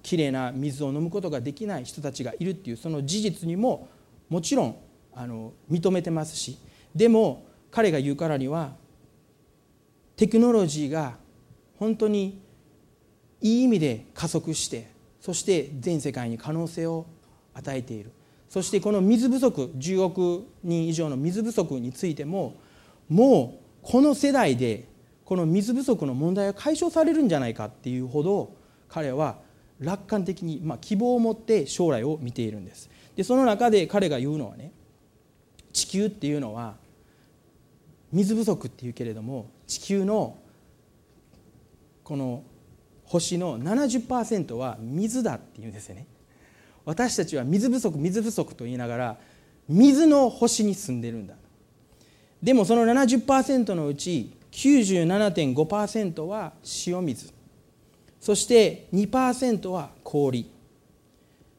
きれいな水を飲むことができない人たちがいるっていうその事実にももちろんあの認めてますしでも彼が言うからにはテクノロジーが本当にいい意味で加速してそして全世界に可能性を与えている。そしてこの水不足10億人以上の水不足についてももうこの世代でこの水不足の問題が解消されるんじゃないかっていうほど彼は楽観的に、まあ、希望を持って将来を見ているんです。でその中で彼が言うのはね地球っていうのは水不足っていうけれども地球のこの星の70%は水だっていうんですよね。私たちは水不足水不足と言いながら水の星に住んでるんだ。でもその70%のうち97.5%は塩水。そして2%は氷。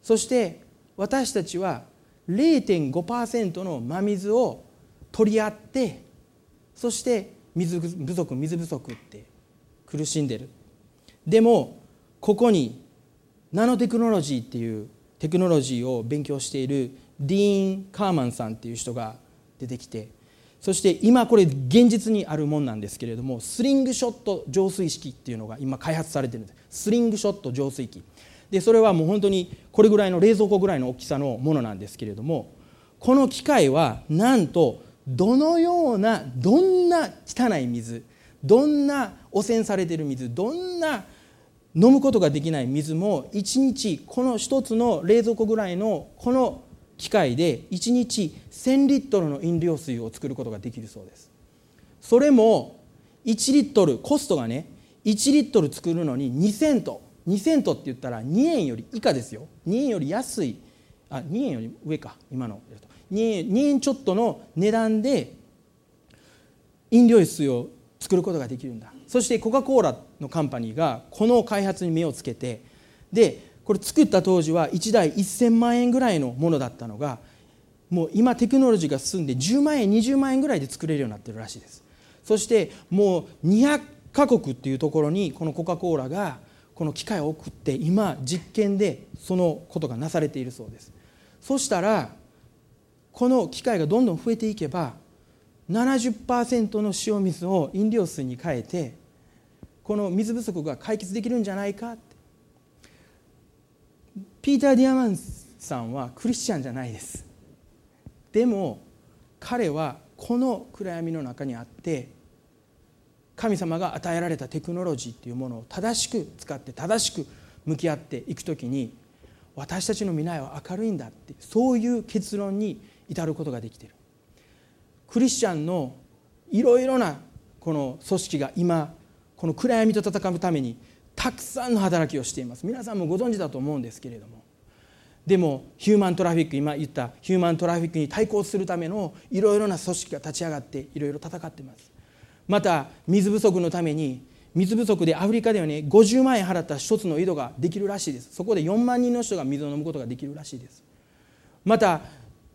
そして私たちは0.5%の真水を取り合ってそして水不足水不足って苦しんでる。でもここにナノテクノロジーっていうテクノロジーを勉強しているディーン・カーマンさんっていう人が出てきてそして今これ現実にあるもんなんですけれどもスリングショット浄水式っていうのが今開発されてるんです。スリングショット浄水器。でそれはもう本当にこれぐらいの冷蔵庫ぐらいの大きさのものなんですけれどもこの機械はなんとどのようなどんな汚い水どんな汚染されてる水どんな飲むことができない水も1日この1つの冷蔵庫ぐらいのこの機械で1日1000リットルの飲料水を作ることができるそうです。それも1リットルコストがね1リットル作るのに2セント2セントって言ったら2円より以下ですよ。2円より安い。あ2円より上か今の2円 ,2 円ちょっとの値段で飲料水を作ることができるんだ。そしてコカ・コーラのカンパニーがこの開発に目をつけてでこれ作った当時は1台1000万円ぐらいのものだったのがもう今テクノロジーが進んで10万円20万円ぐらいで作れるようになってるらしいです。そしてもう200カ国っていうところにこのコカ・コーラがこの機械を送って今実験でそのことがなされているそうです。そしたらこの機械がどんどん増えていけば70%の塩水を飲料水に変えてこの水不足が解決できるんじゃないかっピーター・ディアマンさんはクリスチャンじゃないです。でも彼はこの暗闇の中にあって神様が与えられたテクノロジーっていうものを正しく使って正しく向き合っていく時に私たちの未来は明るいんだってそういう結論に至ることができてる。クリスチャンのいろいろなこの組織が今この暗闇と戦うためにたくさんの働きをしています。皆さんもご存知だと思うんですけれども。でもヒューマントラフィック今言ったヒューマントラフィックに対抗するためのいろいろな組織が立ち上がっていろいろ戦ってます。また水不足のために水不足でアフリカではね50万円払った一つの井戸ができるらしいです。そこで4万人の人が水を飲むことができるらしいです。また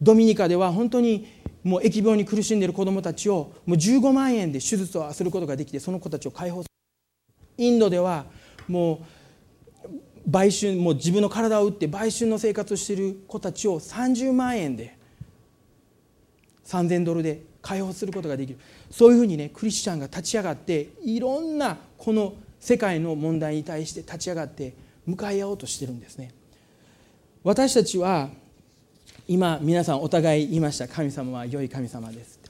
ドミニカでは本当にもう疫病に苦しんでいる子どもたちをもう15万円で手術をすることができてその子たちを解放する。インドではもう売春もう自分の体を打って売春の生活をしている子たちを30万円で3000ドルで解放することができる。そういうふうにねクリスチャンが立ち上がっていろんなこの世界の問題に対して立ち上がって向かい合おうとしてるんですね。私たちは今皆さんお互い言いました。神様は良い神様です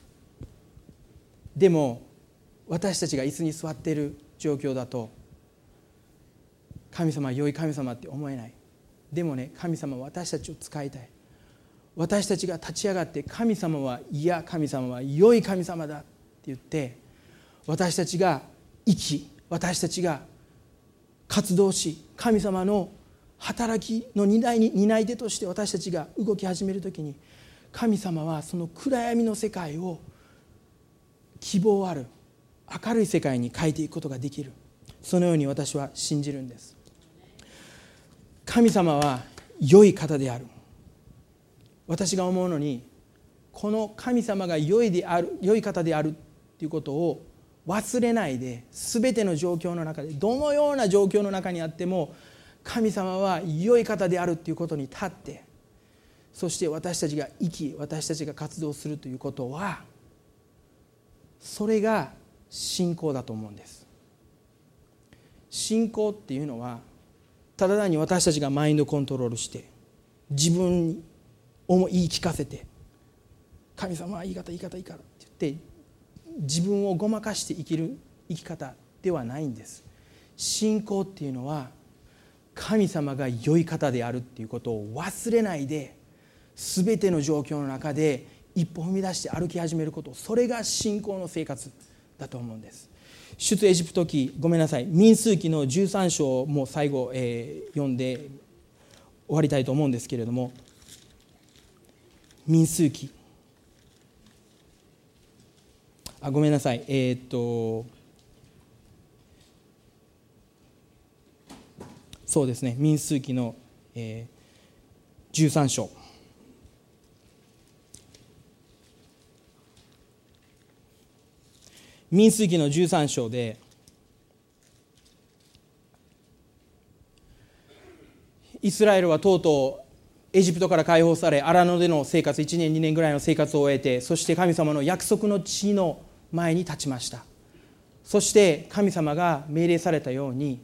でも私たちが椅子に座っている状況だと神様は良い神様って思えない。でもね神様は私たちを使いたい。私たちが立ち上がって神様はいや神様は良い神様だって言って私たちが生き私たちが活動し神様の働きの担い担い手として私たちが動き始める時に神様はその暗闇の世界を希望ある明るい世界に変えていくことができる。そのように私は信じるんです。神様は良い方である。私が思うのにこの神様が良いである良い方であるということを忘れないで全ての状況の中でどのような状況の中にあっても神様は良い方であるということに立ってそして私たちが生き私たちが活動するということはそれが信仰だと思うんです。信仰っていうのはただ単に私たちがマインドコントロールして自分を言い聞かせて神様は言い方言い方いいからって言って自分をごまかして生きる生き方ではないんです。信仰っていうのは神様が良い方であるっていうことを忘れないで全ての状況の中で一歩踏み出して歩き始めること。それが信仰の生活だと思うんです。出エジプト記ごめんなさい。民数記の13章も最後、えー、読んで終わりたいと思うんですけれども。民数記。あごめんなさい。えー、っとそうですね。民数記の、えー、13章。民数記の13章でイスラエルはとうとうエジプトから解放され荒野での生活1年2年ぐらいの生活を終えてそして神様の約束の地の前に立ちました。そして神様が命令されたように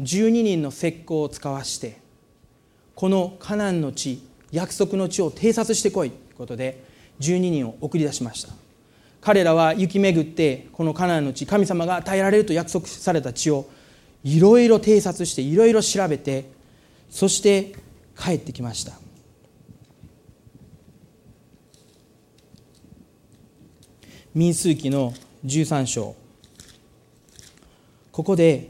12人の石膏を使わしてこのカナンの地約束の地を偵察してこいということで12人を送り出しました。彼らは行き巡ってこのカナンの地神様が与えられると約束された地をいろいろ偵察していろいろ調べてそして帰ってきました。民数記の13章。ここで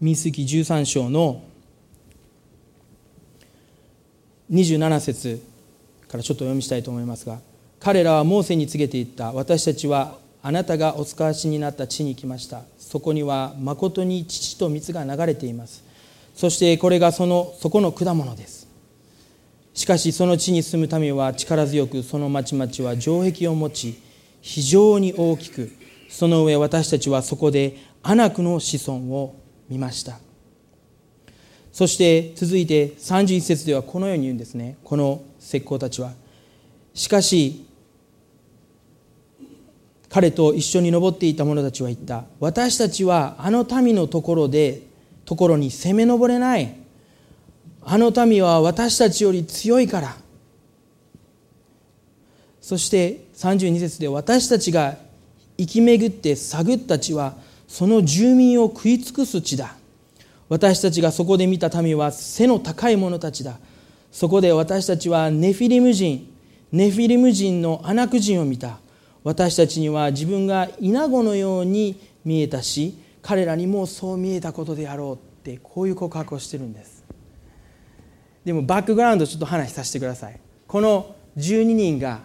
民数記13章の27節からちょっと読みしたいと思いますが彼らはモーセに告げていった。私たちはあなたがお使わしになった地に来ました。そこにはまことに乳と蜜が流れています。そしてこれがそのそこの果物です。しかしその地に住む民は力強くその町々は城壁を持ち非常に大きくその上私たちはそこでアナクの子孫を見ました。そして続いて31節ではこのように言うんですね。この石膏たちは。しかし彼と一緒に登っていた者たちは言った。私たちはあの民のところでところに攻め上れない。あの民は私たちより強いから。そして32節で私たちが生き巡って探った地はその住民を食い尽くす地だ。私たちがそこで見た民は背の高い者たちだ。そこで私たちはネフィリム人ネフィリム人のアナク人を見た。私たちには自分がイナゴのように見えたし彼らにもそう見えたことであろうってこういう告白をしてるんです。でもバックグラウンドちょっと話させてください。この12人が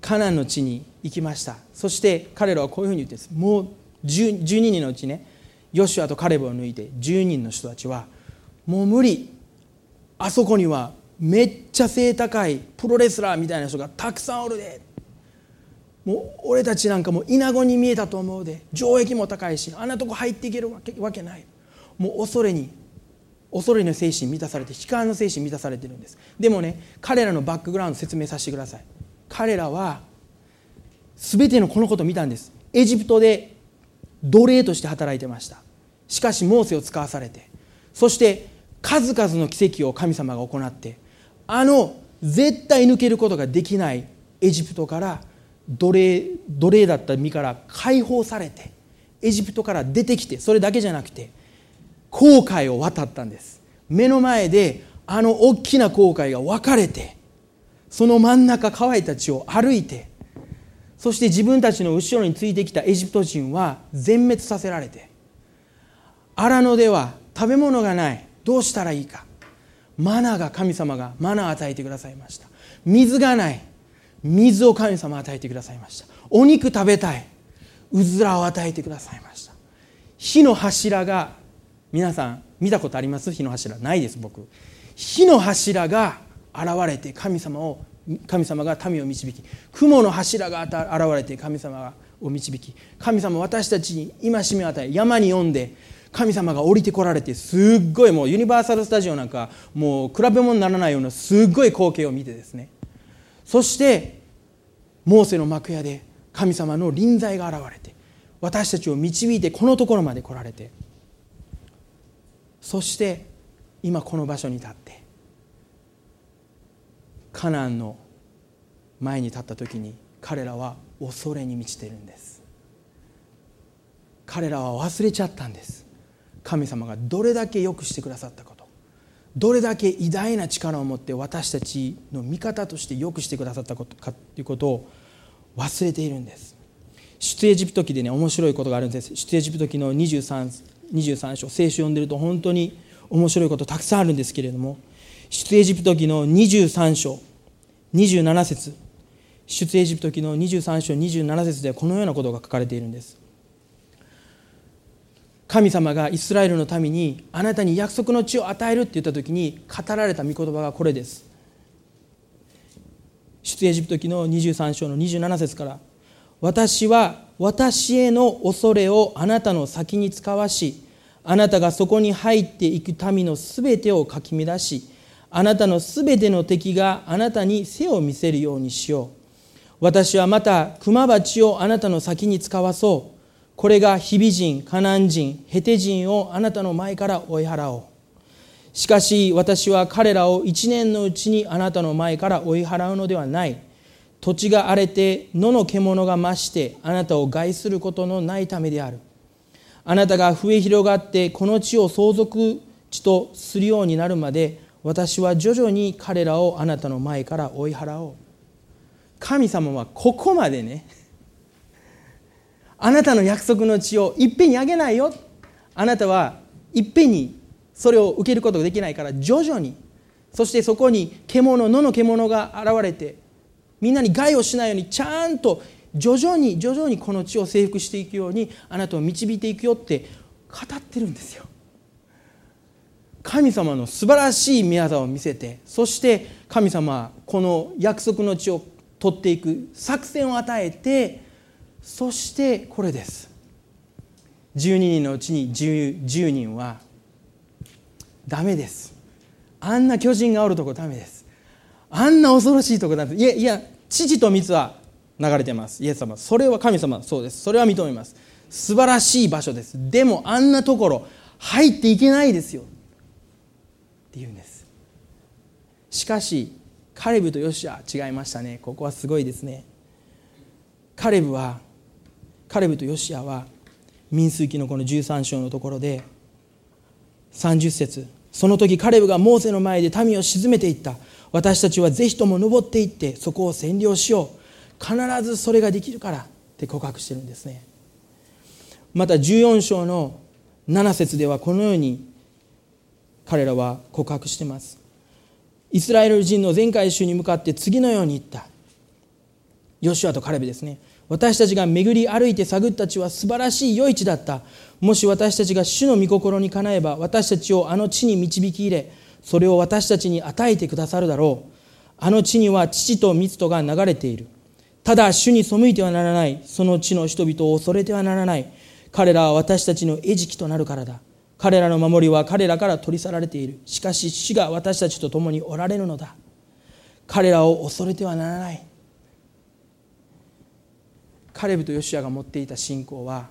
カナンの地に行きました。そして彼らはこういうふうに言ってです。もう 12, 人のうちねヨシュアとカレブを抜いて10人の人たちはもう無理。あそこにはめっちゃ背高いプロレスラーみたいな人がたくさんおるで。もう俺たちなんかもうイナゴに見えたと思うで。城壁も高いしあんなとこ入っていけるわけわけない。もう恐れに恐れの精神満たされて悲観の精神満たされてるんです。でもね彼らのバックグラウンド説明させてください。彼らは全てのこのことを見たんです。エジプトで奴隷として働いてました。しかしモーセを使わされて。そして数々の奇跡を神様が行ってあの絶対抜けることができないエジプトから奴隷奴隷だった身から解放されてエジプトから出てきてそれだけじゃなくて航海を渡ったんです。目の前であの大きな航海が分かれてその真ん中乾いた地を歩いてそして自分たちの後ろについてきたエジプト人は全滅させられて荒野では食べ物がないどうしたらいいか。マナーが神様がマナーを与えてくださいました。水がない水を神様与えてくださいました。お肉食べたい。うずらを与えてくださいました。火の柱が皆さん見たことあります？火の柱ないです僕。火の柱が現れて神様を神様が民を導き雲の柱が現れて神様を導き神様私たちに戒めを与え山に呼んで神様が降りてこられてすっごいもうユニバーサル・スタジオなんかもう比べ物にならないようなすっごい光景を見てですねそしてモーセの幕屋で神様の臨在が現れて私たちを導いてこのところまで来られてそして今この場所に立ってカナンの前に立った時に彼らは恐れに満ちているんです。彼らは忘れちゃったんです。神様がどれだけ良くしてくださったことどれだけ偉大な力を持って私たちの味方として良くしてくださったことかということを忘れているんです。出エジプト記でね面白いことがあるんです。出エジプト記の 23, 23章聖書を読んでると本当に面白いことたくさんあるんですけれども出エジプト記の23章27節。出エジプト記の23章27節ではこのようなことが書かれているんです。神様がイスラエルの民にあなたに約束の地を与えるって言った時に語られた御言葉がこれです。出エジプト記の23章の27節から私は私への恐れをあなたの先に使わしあなたがそこに入っていく民のすべてをかき乱しあなたのすべての敵があなたに背を見せるようにしよう。私はまた熊鉢をあなたの先に使わそう。これが日々人カナン人ヘテ人をあなたの前から追い払おう。しかし私は彼らを一年のうちにあなたの前から追い払うのではない。土地が荒れて野の獣が増してあなたを害することのないためである。あなたが増え広がってこの地を相続地とするようになるまで私は徐々に彼らをあなたの前から追い払おう。神様はここまでねあなたの約束の地をいっぺんにあげないよ。あなたはいっぺんにそれを受けることができないから徐々にそしてそこに獣野の獣が現れてみんなに害をしないようにちゃんと徐々に徐々にこの地を征服していくようにあなたを導いていくよって語ってるんですよ。神様の素晴らしい宮沢を見せてそして神様はこの約束の地を取っていく作戦を与えてそしてこれです。12人のうちに 10, 10人はダメです。あんな巨人がおるとこダメです。あんな恐ろしいとこダメです。いやいや父と蜜は流れてます。イエス様。それは神様。そうです。それは認めます。素晴らしい場所です。でもあんなところ入っていけないですよ。って言うんです。しかしカレブとヨシア違いましたね。ここはすごいですね。カレブはカレブとヨシアは民数記のこの13章のところで30節その時カレブがモーセの前で民を鎮めていった。私たちはぜひとも登っていってそこを占領しよう。必ずそれができるからって告白してるんですね。また14章の7節ではこのように彼らは告白してます。イスラエル人の全回収に向かって次のように言った。ヨシュアとカレブですね。私たちが巡り歩いて探った地は素晴らしい余地だった。もし私たちが主の御心にかなえば私たちをあの地に導き入れそれを私たちに与えてくださるだろう。あの地には父と蜜とが流れている。ただ主に背いてはならない。その地の人々を恐れてはならない。彼らは私たちの餌食となるからだ。彼らの守りは彼らから取り去られている。しかし主が私たちと共におられるのだ。彼らを恐れてはならない。カレブとヨシアが持っていた信仰は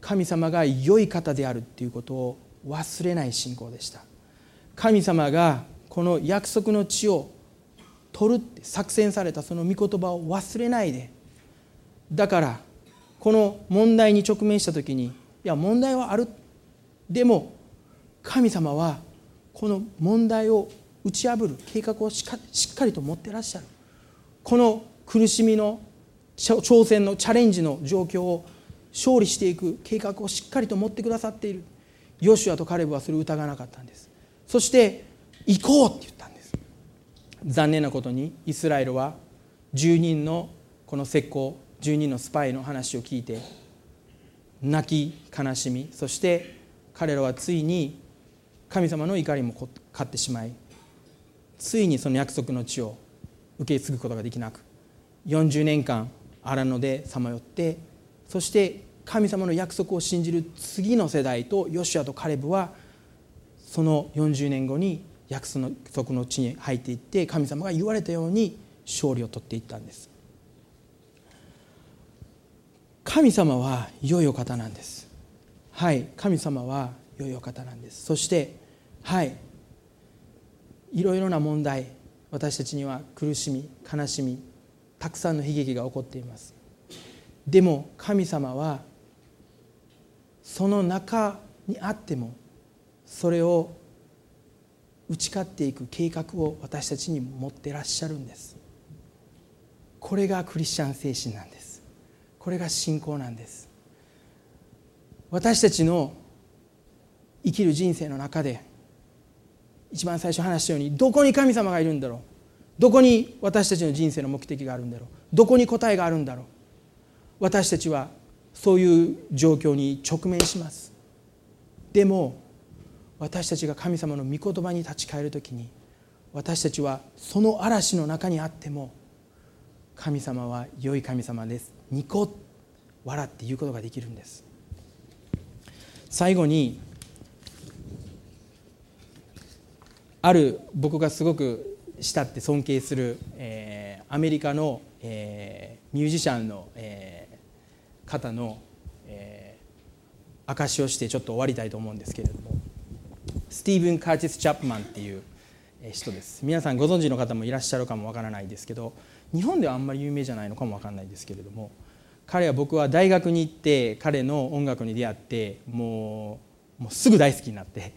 神様が良い方であるということを忘れない信仰でした。神様がこの約束の地を取るって作戦されたその御言葉を忘れないでだからこの問題に直面した時にいや問題はある。でも神様はこの問題を打ち破る計画をしっかりと持ってらっしゃる。この苦しみの挑戦のチャレンジの状況を勝利していく計画をしっかりと持ってくださっている。ヨシュアとカレブはそれを疑わなかったんです。そして行こうって言ったんです。残念なことにイスラエルは10人のこの石膏10人のスパイの話を聞いて泣き悲しみ。そして彼らはついに神様の怒りも買ってしまいついにその約束の地を受け継ぐことができなく。40年間荒野でさまよってそして神様の約束を信じる次の世代とヨシュアとカレブはその40年後に約束の地に入っていって神様が言われたように勝利を取っていったんです。神様は良いお方なんです。はい神様は良いお方なんです。そしてはいいろいろな問題私たちには苦しみ悲しみたくさんの悲劇が起こっています。でも神様はその中にあってもそれを打ち勝っていく計画を私たちに持ってらっしゃるんです。これがクリスチャン精神なんです。これが信仰なんです。私たちの生きる人生の中で一番最初話したようにどこに神様がいるんだろう。どこに私たちの人生の目的があるんだろう？どこに答えがあるんだろう？私たちはそういう状況に直面します。でも私たちが神様の御言葉に立ち返る時に私たちはその嵐の中にあっても神様は良い神様です。ニコ笑って言うことができるんです。最後にある僕がすごく慕って尊敬する、えー、アメリカの、えー、ミュージシャンの、えー、方の、えー、証しをしてちょっと終わりたいと思うんですけれどもスティーブン・カーティス・チャップマンっていう人です。皆さんご存知の方もいらっしゃるかもわからないですけど日本ではあんまり有名じゃないのかもわからないですけれども彼は僕は大学に行って彼の音楽に出会ってもうもうすぐ大好きになって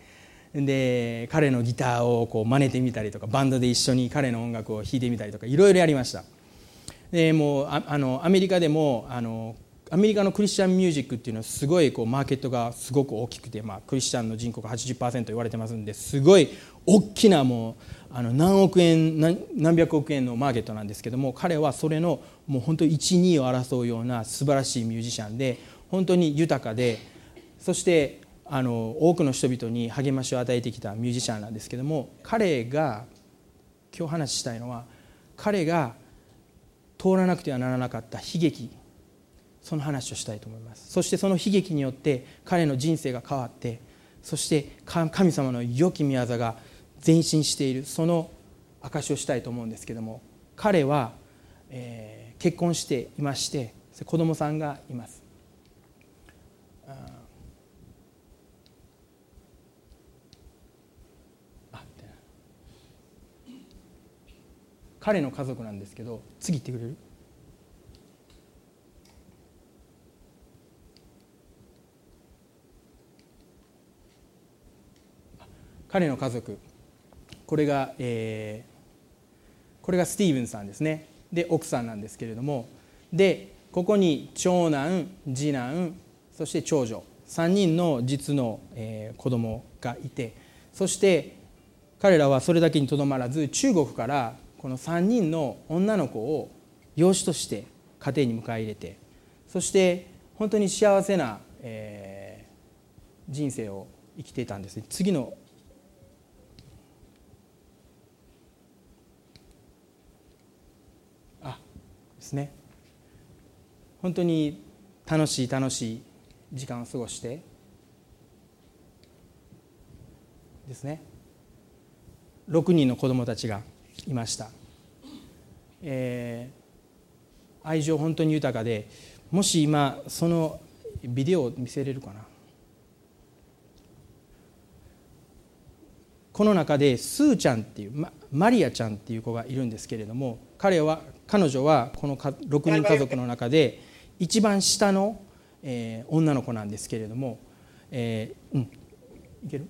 で彼のギターをこう真似てみたりとかバンドで一緒に彼の音楽を弾いてみたりとかいろいろやりました。でもうああのアメリカでもあのアメリカのクリスチャンミュージックっていうのはすごいこうマーケットがすごく大きくて、まあ、クリスチャンの人口が80%言われてますんですごい大きなもうあの何億円何百億円のマーケットなんですけども彼はそれのもう本当12を争うような素晴らしいミュージシャンで本当に豊かでそしてあの多くの人々に励ましを与えてきたミュージシャンなんですけども彼が今日話したいのは彼が通らなくてはならなかった悲劇その話をしたいと思います。そしてその悲劇によって彼の人生が変わってそして神様の良き宮業が前進しているその証しをしたいと思うんですけども彼は、えー、結婚していまして子供さんがいます。彼の家族なんですけど次行ってくれる？彼の家族。これが、えー、これがスティーブンさんですね。で奥さんなんですけれども。でここに長男次男そして長女。3人の実の、えー、子供がいて。そして彼らはそれだけにとどまらず中国からこの3人の女の子を養子として家庭に迎え入れてそして本当に幸せな、えー、人生を生きていたんです次の。あですね。本当に楽しい楽しい時間を過ごしてですね。6人の子供たちがいました、えー、愛情本当に豊かでもし今そのビデオを見せれるかな。この中でスーちゃんっていうマリアちゃんっていう子がいるんですけれども彼は彼女はこの6人家族の中で一番下の、えー、女の子なんですけれども、えー、うんいける？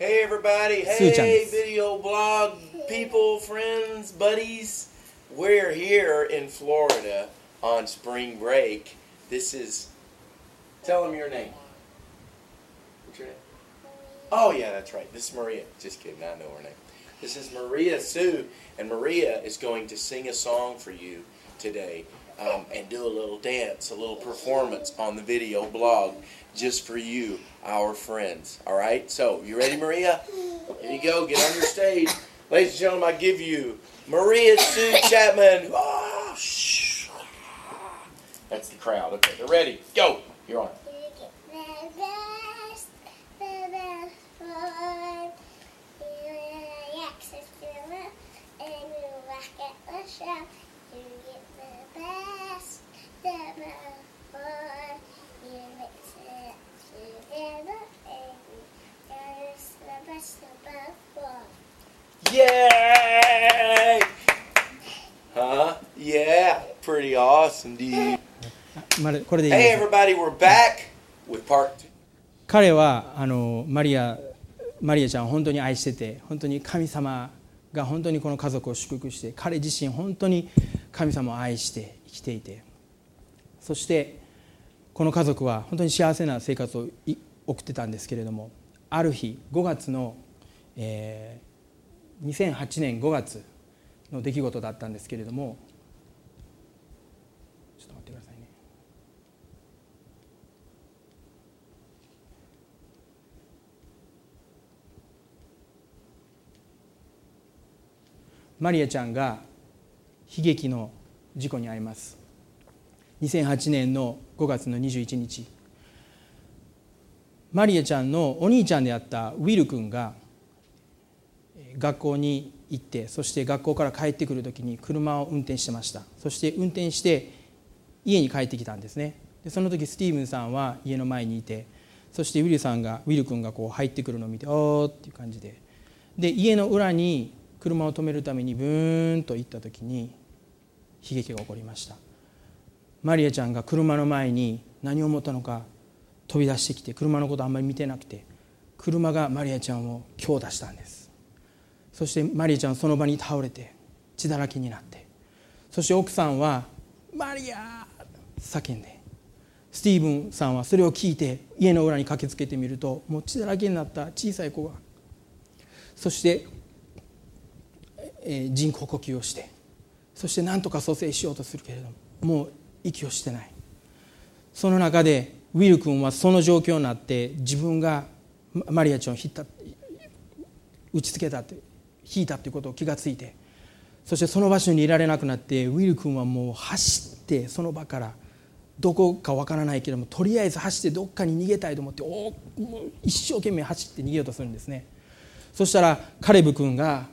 Hey, everybody. Hey, video blog people, friends, buddies. We're here in Florida on spring break. This is. Tell them your name. What's your name? Oh, yeah, that's right. This is Maria. Just kidding. I know her name. This is Maria Sue, and Maria is going to sing a song for you today um, and do a little dance, a little performance on the video blog just for you, our friends. All right? So, you ready, Maria? Here you go. Get on your stage. Ladies and gentlemen, I give you Maria Sue Chapman. Oh, That's the crowd. Okay, they're ready. Go. You're on. Yay! Huh? Yeah, pretty awesome, dude. Hey everybody, we're back with part two. 彼はあのマリアマリアちゃんを本当に愛してて本当に神様が本当にこの家族を祝福して彼自身本当に神様を愛して生きていてそしてこの家族は本当に幸せな生活を送ってたんですけれどもある日5月の、えー、2008年5月の出来事だったんですけれどもちょっと待ってくださいね。マリアちゃんが悲劇の事故に遭います。2008年の5月の21日。マリアちゃんのお兄ちゃんであったウィル君が学校に行ってそして学校から帰ってくる時に車を運転してました。そして運転して家に帰ってきたんですね。でその時スティーブンさんは家の前にいてそしてウィルさんがウィル君がこう入ってくるのを見て「おー」っていう感じで。で家の裏に車を止めるためにブーンと行った時に悲劇が起こりました。マリアちゃんが車の前に何を思ったのか飛び出してきて車のことあんまり見てなくて車がマリアちゃんを強打したんですそしてマリアちゃんその場に倒れて血だらけになってそして奥さんは「マリア!」叫んでスティーブンさんはそれを聞いて家の裏に駆けつけてみるともう血だらけになった小さい子がそして、えー、人工呼吸をしてそして何とか蘇生しようとするけれどももう息をしてない。その中でウィル君はその状況になって自分がマリアちゃんを引った打ちつけたって引いたということを気がついてそしてその場所にいられなくなってウィル君はもう走ってその場からどこかわからないけれどもとりあえず走ってどっかに逃げたいと思ってお一生懸命走って逃げようとするんですね。そしたらカレブ君が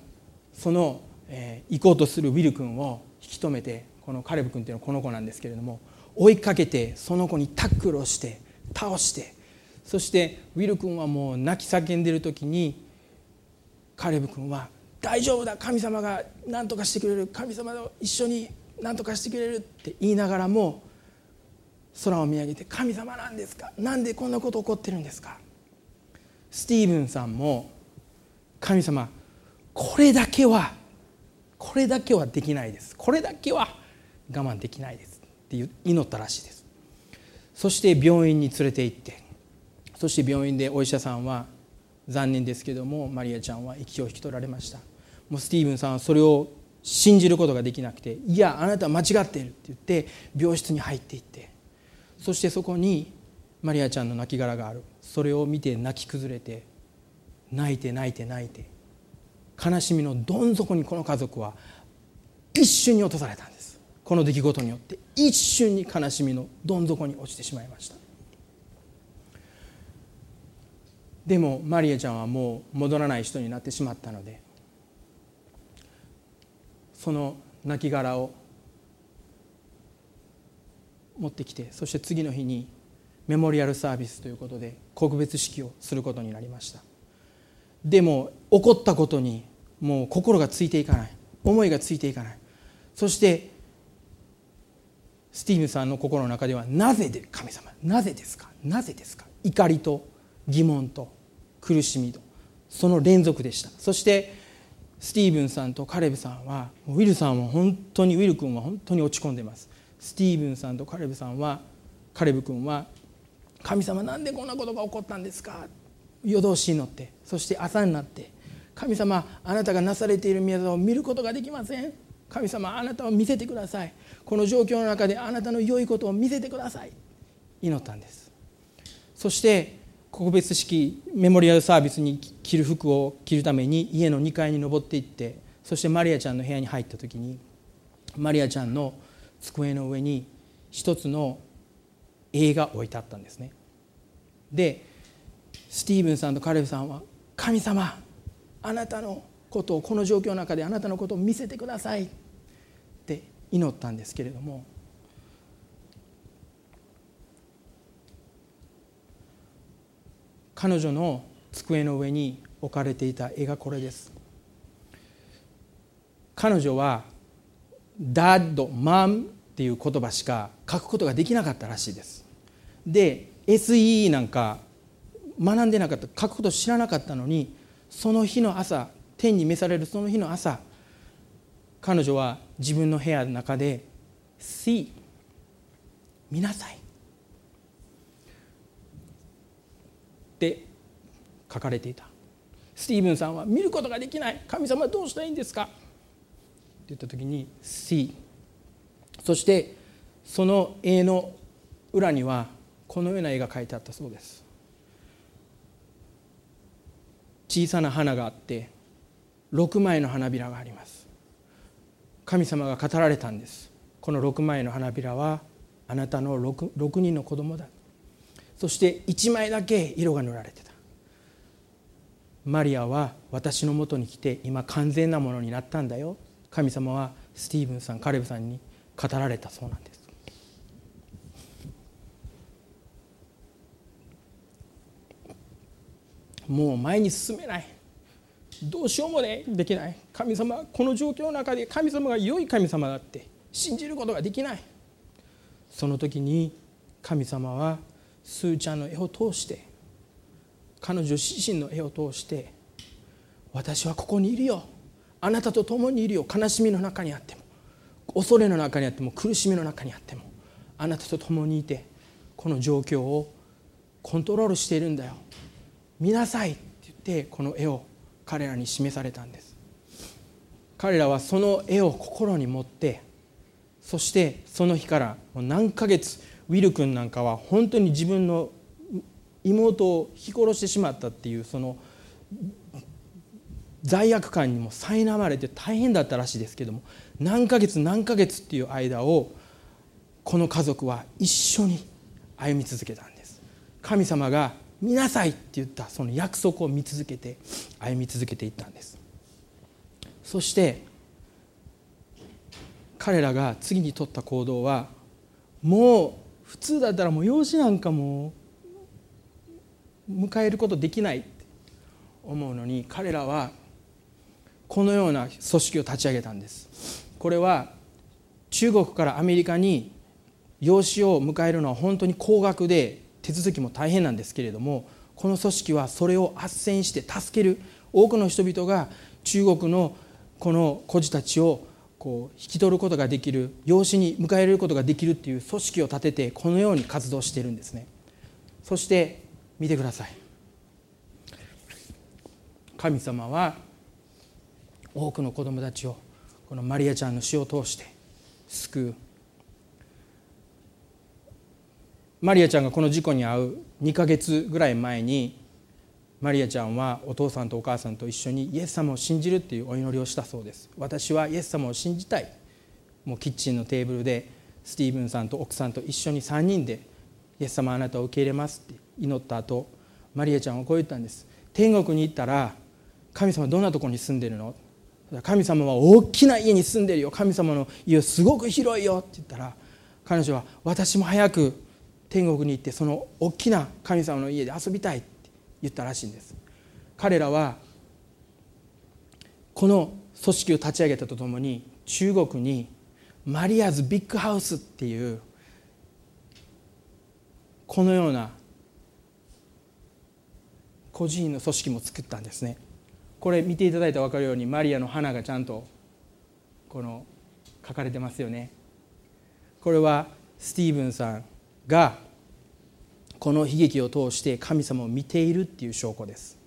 その、えー、行こうとするウィル君を引き止めてこのカレブ君っていうのはこの子なんですけれども追いかけてその子にタックルをして倒してそしてウィル君はもう泣き叫んでる時にカレブ君は「大丈夫だ神様が何とかしてくれる神様と一緒に何とかしてくれる」って言いながらも空を見上げて「神様なんですか？何でこんなこと起こってるんですか?」スティーブンさんも「神様これだけはこれだけはできないですこれだけは我慢できないです」って祈ったらしいです。そして病院に連れて行ってそして病院でお医者さんは残念ですけどもマリアちゃんは息を引き取られました。もうスティーブンさんはそれを信じることができなくて「いやあなたは間違っている」って言って病室に入っていってそしてそこにマリアちゃんの亡骸がある。それを見て泣き崩れて泣いて泣いて泣いて悲しみのどん底にこの家族は一瞬に落とされたんです。この出来事によって一瞬に悲しみのどん底に落ちてしまいました。でもマリアちゃんはもう戻らない人になってしまったのでその亡骸を持ってきてそして次の日にメモリアルサービスということで告別式をすることになりました。でも起こったことにもう心がついていかない。思いがついていかない。そしてスティーブさんの心の中ではなぜで神様なぜですか？なぜですか？怒りと疑問と苦しみとその連続でした。そしてスティーブンさんとカレブさんはウィルさんは本当にウィル君は本当に落ち込んでます。スティーブンさんとカレブさんはカレブ君は「神様なんでこんなことが起こったんですか?」夜通し祈ってそして朝になって「神様あなたがなされている宮沢を見ることができません」「神様あなたを見せてください」「この状況の中であなたの良いことを見せてください」祈ったんです。そして告別式メモリアルサービスに着る服を着るために家の2階に登っていってそしてマリアちゃんの部屋に入った時にマリアちゃんの机の上に一つの絵が置いてあったんですね。でスティーブンさんとカレブさんは「神様あなたのことをこの状況の中であなたのことを見せてください」祈ったんですけれども彼女の机の上に置かれていた絵がこれです。彼女はダッドマンっていう言葉しか書くことができなかったらしいです。で SE なんか学んでなかった書くこと知らなかったのにその日の朝天に召されるその日の朝彼女は自分の部屋の中で「See」見なさいって書かれていた。スティーブンさんは見ることができない。神様どうしたらいいんですか？って言った時に「See」そしてその絵の裏にはこのような絵が描いてあったそうです。小さな花があって6枚の花びらがあります。神様が語られたんです。この6枚の花びらはあなたの 6, 6人の子供だ。そして1枚だけ色が塗られてた。マリアは私のもとに来て今完全なものになったんだよ。神様はスティーブンさんカレブさんに語られたそうなんです。もう前に進めない。どうしようもねできない。神様この状況の中で神様が良い神様だって信じることができない。その時に神様はスーちゃんの絵を通して彼女自身の絵を通して私はここにいるよ。あなたと共にいるよ。悲しみの中にあっても恐れの中にあっても苦しみの中にあってもあなたと共にいてこの状況をコントロールしているんだよ。見なさいって言ってこの絵を彼らに示されたんです。彼らはその絵を心に持ってそしてその日からもう何ヶ月ウィル君なんかは本当に自分の妹を引き殺してしまったっていうその罪悪感にも苛まれて大変だったらしいですけども何ヶ月何ヶ月っていう間をこの家族は一緒に歩み続けたんです。神様が見なさいって言ったその約束を見続けて歩み続けていったんです。そして彼らが次に取った行動はもう普通だったらもう養子なんかも迎えることできないって思うのに彼らはこのような組織を立ち上げたんです。これは中国からアメリカに養子を迎えるのは本当に高額で手続きも大変なんですけれどもこの組織はそれを斡旋して助ける多くの人々が中国のこの孤児たちをこう引き取ることができる養子に迎え入れることができるっていう組織を立ててこのように活動しているんですね。そして見てください。神様は多くの子供たちをこのマリアちゃんの死を通して救う。マリアちゃんがこの事故に遭う2ヶ月ぐらい前にマリアちゃんはお父さんとお母さんと一緒にイエス様を信じるっていうお祈りをしたそうです。私はイエス様を信じたい。もうキッチンのテーブルでスティーブンさんと奥さんと一緒に3人でイエス様あなたを受け入れますって祈った後マリアちゃんはこう言ったんです。天国に行ったら神様どんなとこに住んでるの？神様は大きな家に住んでるよ。神様の家すごく広いよ。って言ったら彼女は私も早く天国に行ってその大きな神様の家で遊びたいって言ったらしいんです。彼らはこの組織を立ち上げたとともに中国にマリアズビッグハウスっていうこのような個人の組織も作ったんですね。これ見ていただいたら分かるようにマリアの花がちゃんとこの書かれてますよね。これはスティーブンさんがこの悲劇を通して神様を見ているっていう証拠です。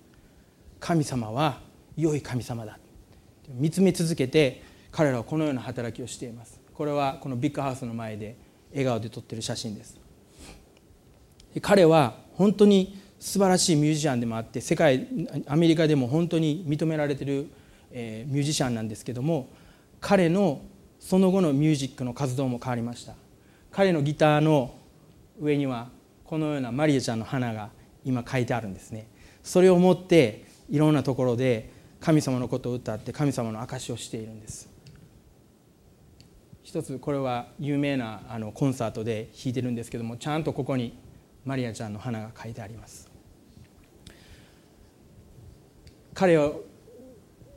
神様は良い神様だ。見つめ続けて彼らはこのような働きをしています。これはこのビッグハウスの前で笑顔で撮ってる写真です。彼は本当に素晴らしいミュージシャンでもあって世界アメリカでも本当に認められてる、えミュージシャンなんですけども彼のその後のミュージックの活動も変わりました。彼のギターの上にはこのようなマリアちゃんの花が今書いてあるんですね。それを持っていろんなところで神様のことを歌って神様の証しをしているんです。一つこれは有名なあのコンサートで弾いてるんですけどもちゃんとここにマリアちゃんの花が書いてあります。彼は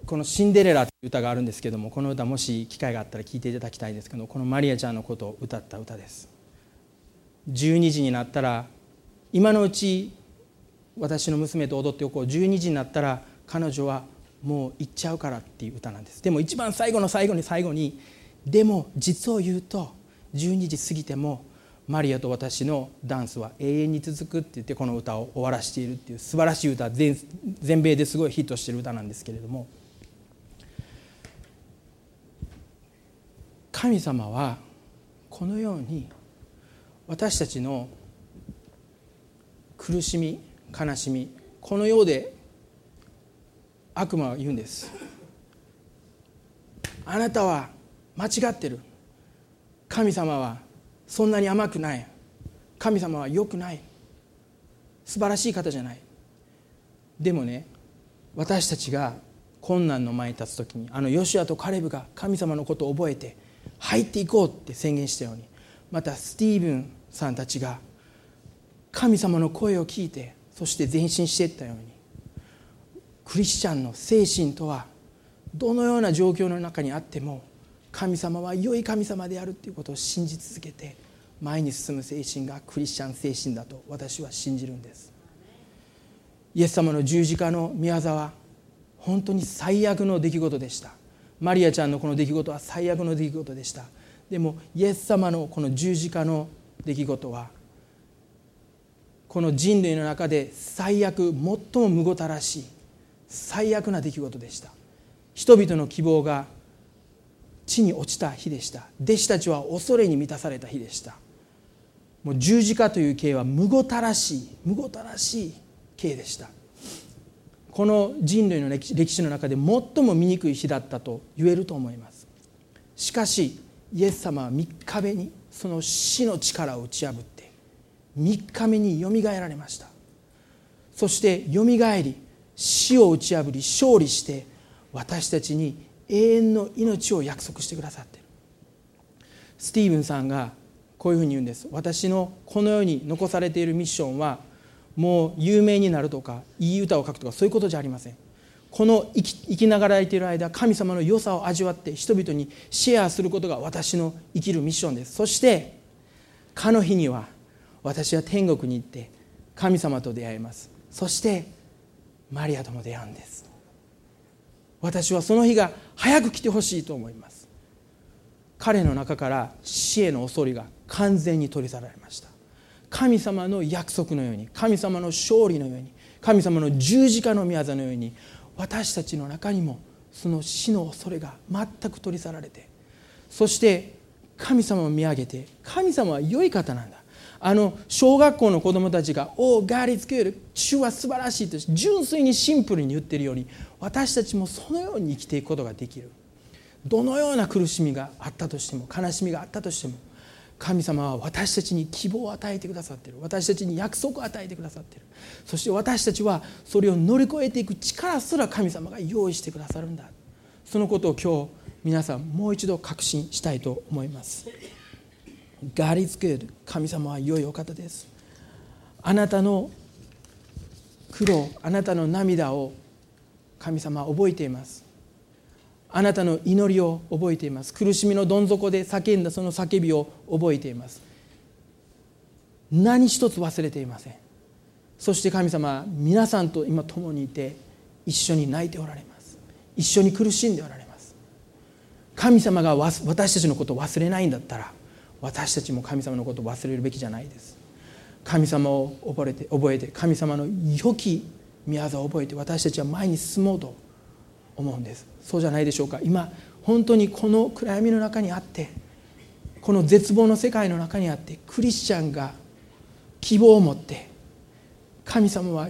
この「シンデレラ」という歌があるんですけどもこの歌もし機会があったら聴いていただきたいんですけどこのマリアちゃんのことを歌った歌です。12時になったら今のうち私の娘と踊っておこう。12時になったら彼女はもう行っちゃうからっていう歌なんです。でも一番最後の最後に最後にでも実を言うと12時過ぎてもマリアと私のダンスは永遠に続くって言ってこの歌を終わらしているっていう素晴らしい歌全全米ですごいヒットしてる歌なんですけれども。神様はこのように私たちの苦しみ悲しみこの世で悪魔は言うんです。あなたは間違ってる。神様はそんなに甘くない。神様は良くない。素晴らしい方じゃない。でもね私たちが困難の前に立つ時にあのヨシアとカレブが神様のことを覚えて入っていこうって宣言したようにまたスティーブンさんたちが神様の声を聞いてそして前進していったようにクリスチャンの精神とはどのような状況の中にあっても神様は良い神様であるということを信じ続けて前に進む精神がクリスチャン精神だと私は信じるんです。イエス様の十字架の宮沢は本当に最悪の出来事でした。マリアちゃんのこの出来事は最悪の出来事でした。でもイエス様のこの十字架の出来事はこの人類の中で最悪最もむごたらしい最悪な出来事でした。人々の希望が地に落ちた日でした。弟子たちは恐れに満たされた日でした。もう十字架という刑はむごたらしいむごたらしい刑でした。この人類の歴史の中で最も醜い日だったと言えると思います。しかしイエス様は3日目にその死の力を打ち破って3日目によみがえられました。そしてよみがえり死を打ち破り勝利して私たちに永遠の命を約束してくださっている。スティーブンさんがこういうふうに言うんです。私のこの世に残されているミッションはもう有名になるとかいい歌を書くとかそういうことじゃありません。この生き生きながらえている間神様の良さを味わって人々にシェアすることが私の生きるミッションです。そしてかの日には私は天国に行って神様と出会います。そしてマリアとも出会うんです。私はその日が早く来てほしいと思います。彼の中から死への恐れが完全に取り去られました。神様の約束のように神様の勝利のように神様の十字架の御業のように私たちの中にもその死の恐れが全く取り去られてそして神様を見上げて神様は良い方なんだ。あの小学校の子供たちが「おおガーリつける。主は素晴らしい」と純粋にシンプルに言ってるように私たちもそのように生きていくことができる。どのような苦しみがあったとしても悲しみがあったとしても神様は私たちに希望を与えてくださっている。私たちに約束を与えてくださっている。そして私たちはそれを乗り越えていく力すら神様が用意してくださるんだ。そのことを今日皆さんもう一度確信したいと思います。God is good. 神様は良いお方です。あなたの苦労あなたの涙を神様は覚えています。あなたの祈りを覚えています。苦しみのどん底で叫んだその叫びを覚えています。何一つ忘れていません。そして神様皆さんと今共にいて一緒に泣いておられます。一緒に苦しんでおられます。神様が私たちのことを忘れないんだったら私たちも神様のことを忘れるべきじゃないです。神様を覚えて覚えて神様の良き御業を覚えて私たちは前に進もうと思うんです。そうじゃないでしょうか。今本当にこの暗闇の中にあってこの絶望の世界の中にあってクリスチャンが希望を持って神様は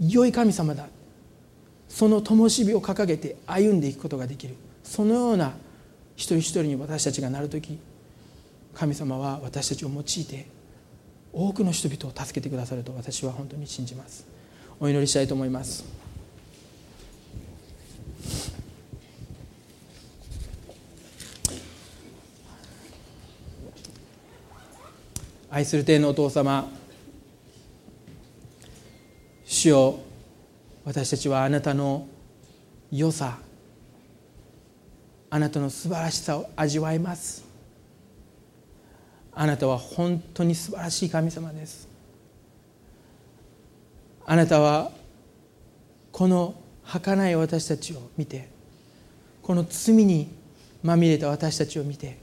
良い神様だ。その灯火を掲げて歩んでいくことができる。そのような一人一人に私たちがなる時神様は私たちを用いて多くの人々を助けてくださると私は本当に信じます。お祈りしたいと思います。愛する天のお父様主よ私たちはあなたの良さあなたの素晴らしさを味わいます。あなたは本当に素晴らしい神様です。あなたはこの儚い私たちを見てこの罪にまみれた私たちを見て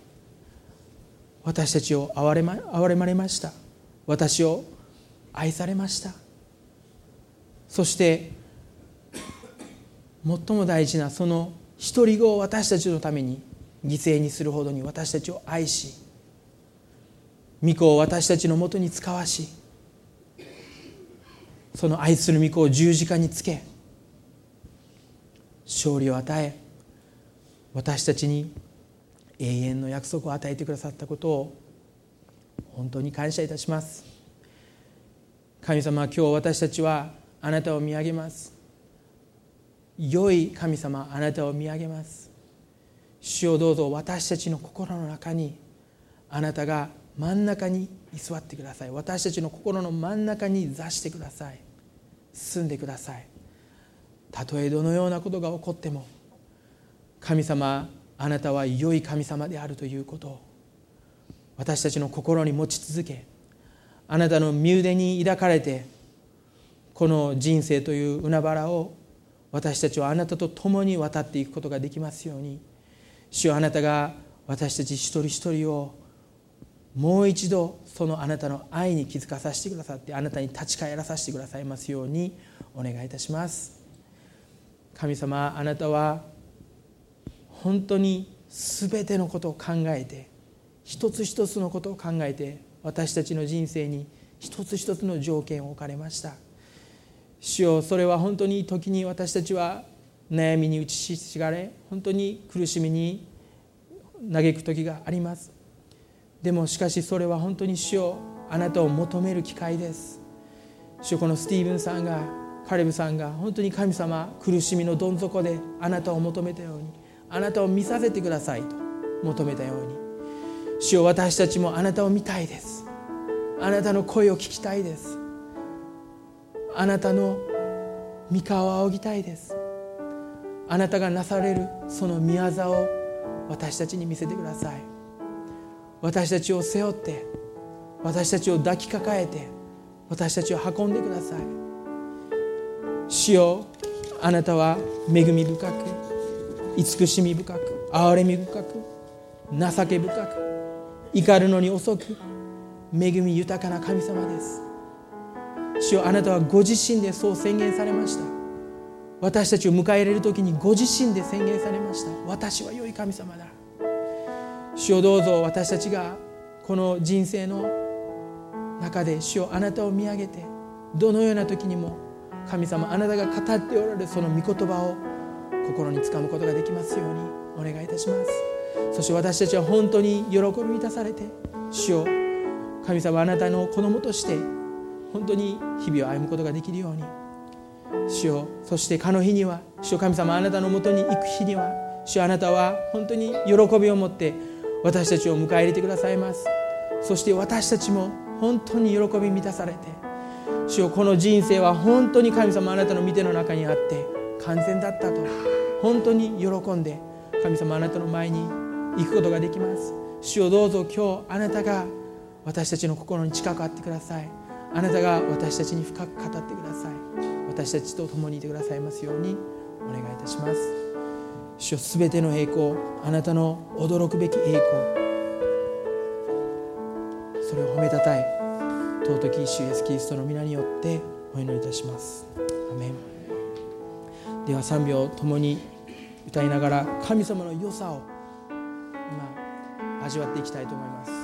私たちを憐れま憐れまれました。私を愛されました。そして最も大事なその独り子を私たちのために犠牲にするほどに私たちを愛し御子を私たちのもとに使わしその愛する御子を十字架につけ勝利を与え私たちに永遠の約束を与えてくださったことを本当に感謝いたします。神様今日私たちはあなたを見上げます。良い神様あなたを見上げます。主をどうぞ私たちの心の中にあなたが真ん中に居座ってください。私たちの心の真ん中に座してください。住んでください。たとえどのようなことが起こっても神様あなたは良い神様であるということを私たちの心に持ち続けあなたの身腕に抱かれてこの人生という海原を私たちはあなたと共に渡っていくことができますように主よあなたが私たち一人一人をもう一度そのあなたの愛に気づかさせてくださってあなたに立ち返らさせてくださいますようにお願いいたします。神様あなたは本当に全てのことを考えて一つ一つのことを考えて私たちの人生に一つ一つの条件を置かれました。主よそれは本当に時に私たちは悩みに打ちひしがれ本当に苦しみに嘆く時があります。でもしかしそれは本当に主よあなたを求める機会です。主よこのスティーブンさんがカレブさんが本当に神様苦しみのどん底であなたを求めたようにあなたを見させてくださいと求めたように。主よ私たちもあなたを見たいです。あなたの声を聞きたいです。あなたの御顔を仰ぎたいです。あなたがなされるその御業を私たちに見せてください。私たちを背負って私たちを抱きかかえて私たちを運んでください。主よあなたは恵み深く慈しみ深く憐れみ深く情け深く怒るのに遅く恵み豊かな神様です。主よあなたはご自身でそう宣言されました。私たちを迎え入れる時にご自身で宣言されました。私は良い神様だ。主をどうぞ私たちがこの人生の中で主をあなたを見上げてどのような時にも神様あなたが語っておられるその御言葉を心につかむことができますようにお願いいたします。そして私たちは本当に喜び満たされて主を神様あなたの子供として本当に日々を歩むことができるように主よそしてかの日には主よ神様あなたのもとに行く日には主あなたは本当に喜びを持って私たちを迎え入れてくださいます。そして私たちも本当に喜び満たされて主よこの人生は本当に神様あなたの見ての中にあって完全だったと。本当に喜んで神様あなたの前に行くことができます。主をどうぞ今日あなたが私たちの心に近くあってください。あなたが私たちに深く語ってください。私たちと共にいてくださいますようにお願いいたします。主よすべての栄光あなたの驚くべき栄光それを褒めたたえ尊き主イエスキリストの皆によってお祈りいたします。アメン。では賛美を共に歌いながら神様の良さを今味わっていきたいと思います。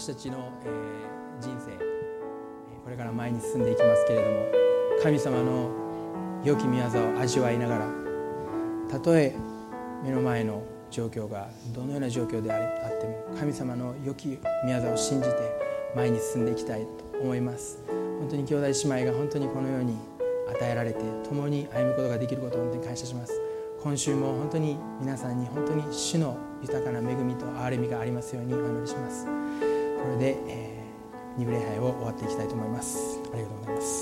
私たちの、えー、人生これから前に進んでいきますけれども神様の良き御業を味わいながらたとえ目の前の状況がどのような状況であっても神様の良き御業を信じて前に進んでいきたいと思います。本当に兄弟姉妹が本当にこのように与えられて共に歩むことができることを本当に感謝します。今週も本当に皆さんに本当に主の豊かな恵みと憐れみがありますようにお祈りします。これで、えー、2部礼拝を終わっていきたいと思います。ありがとうございます。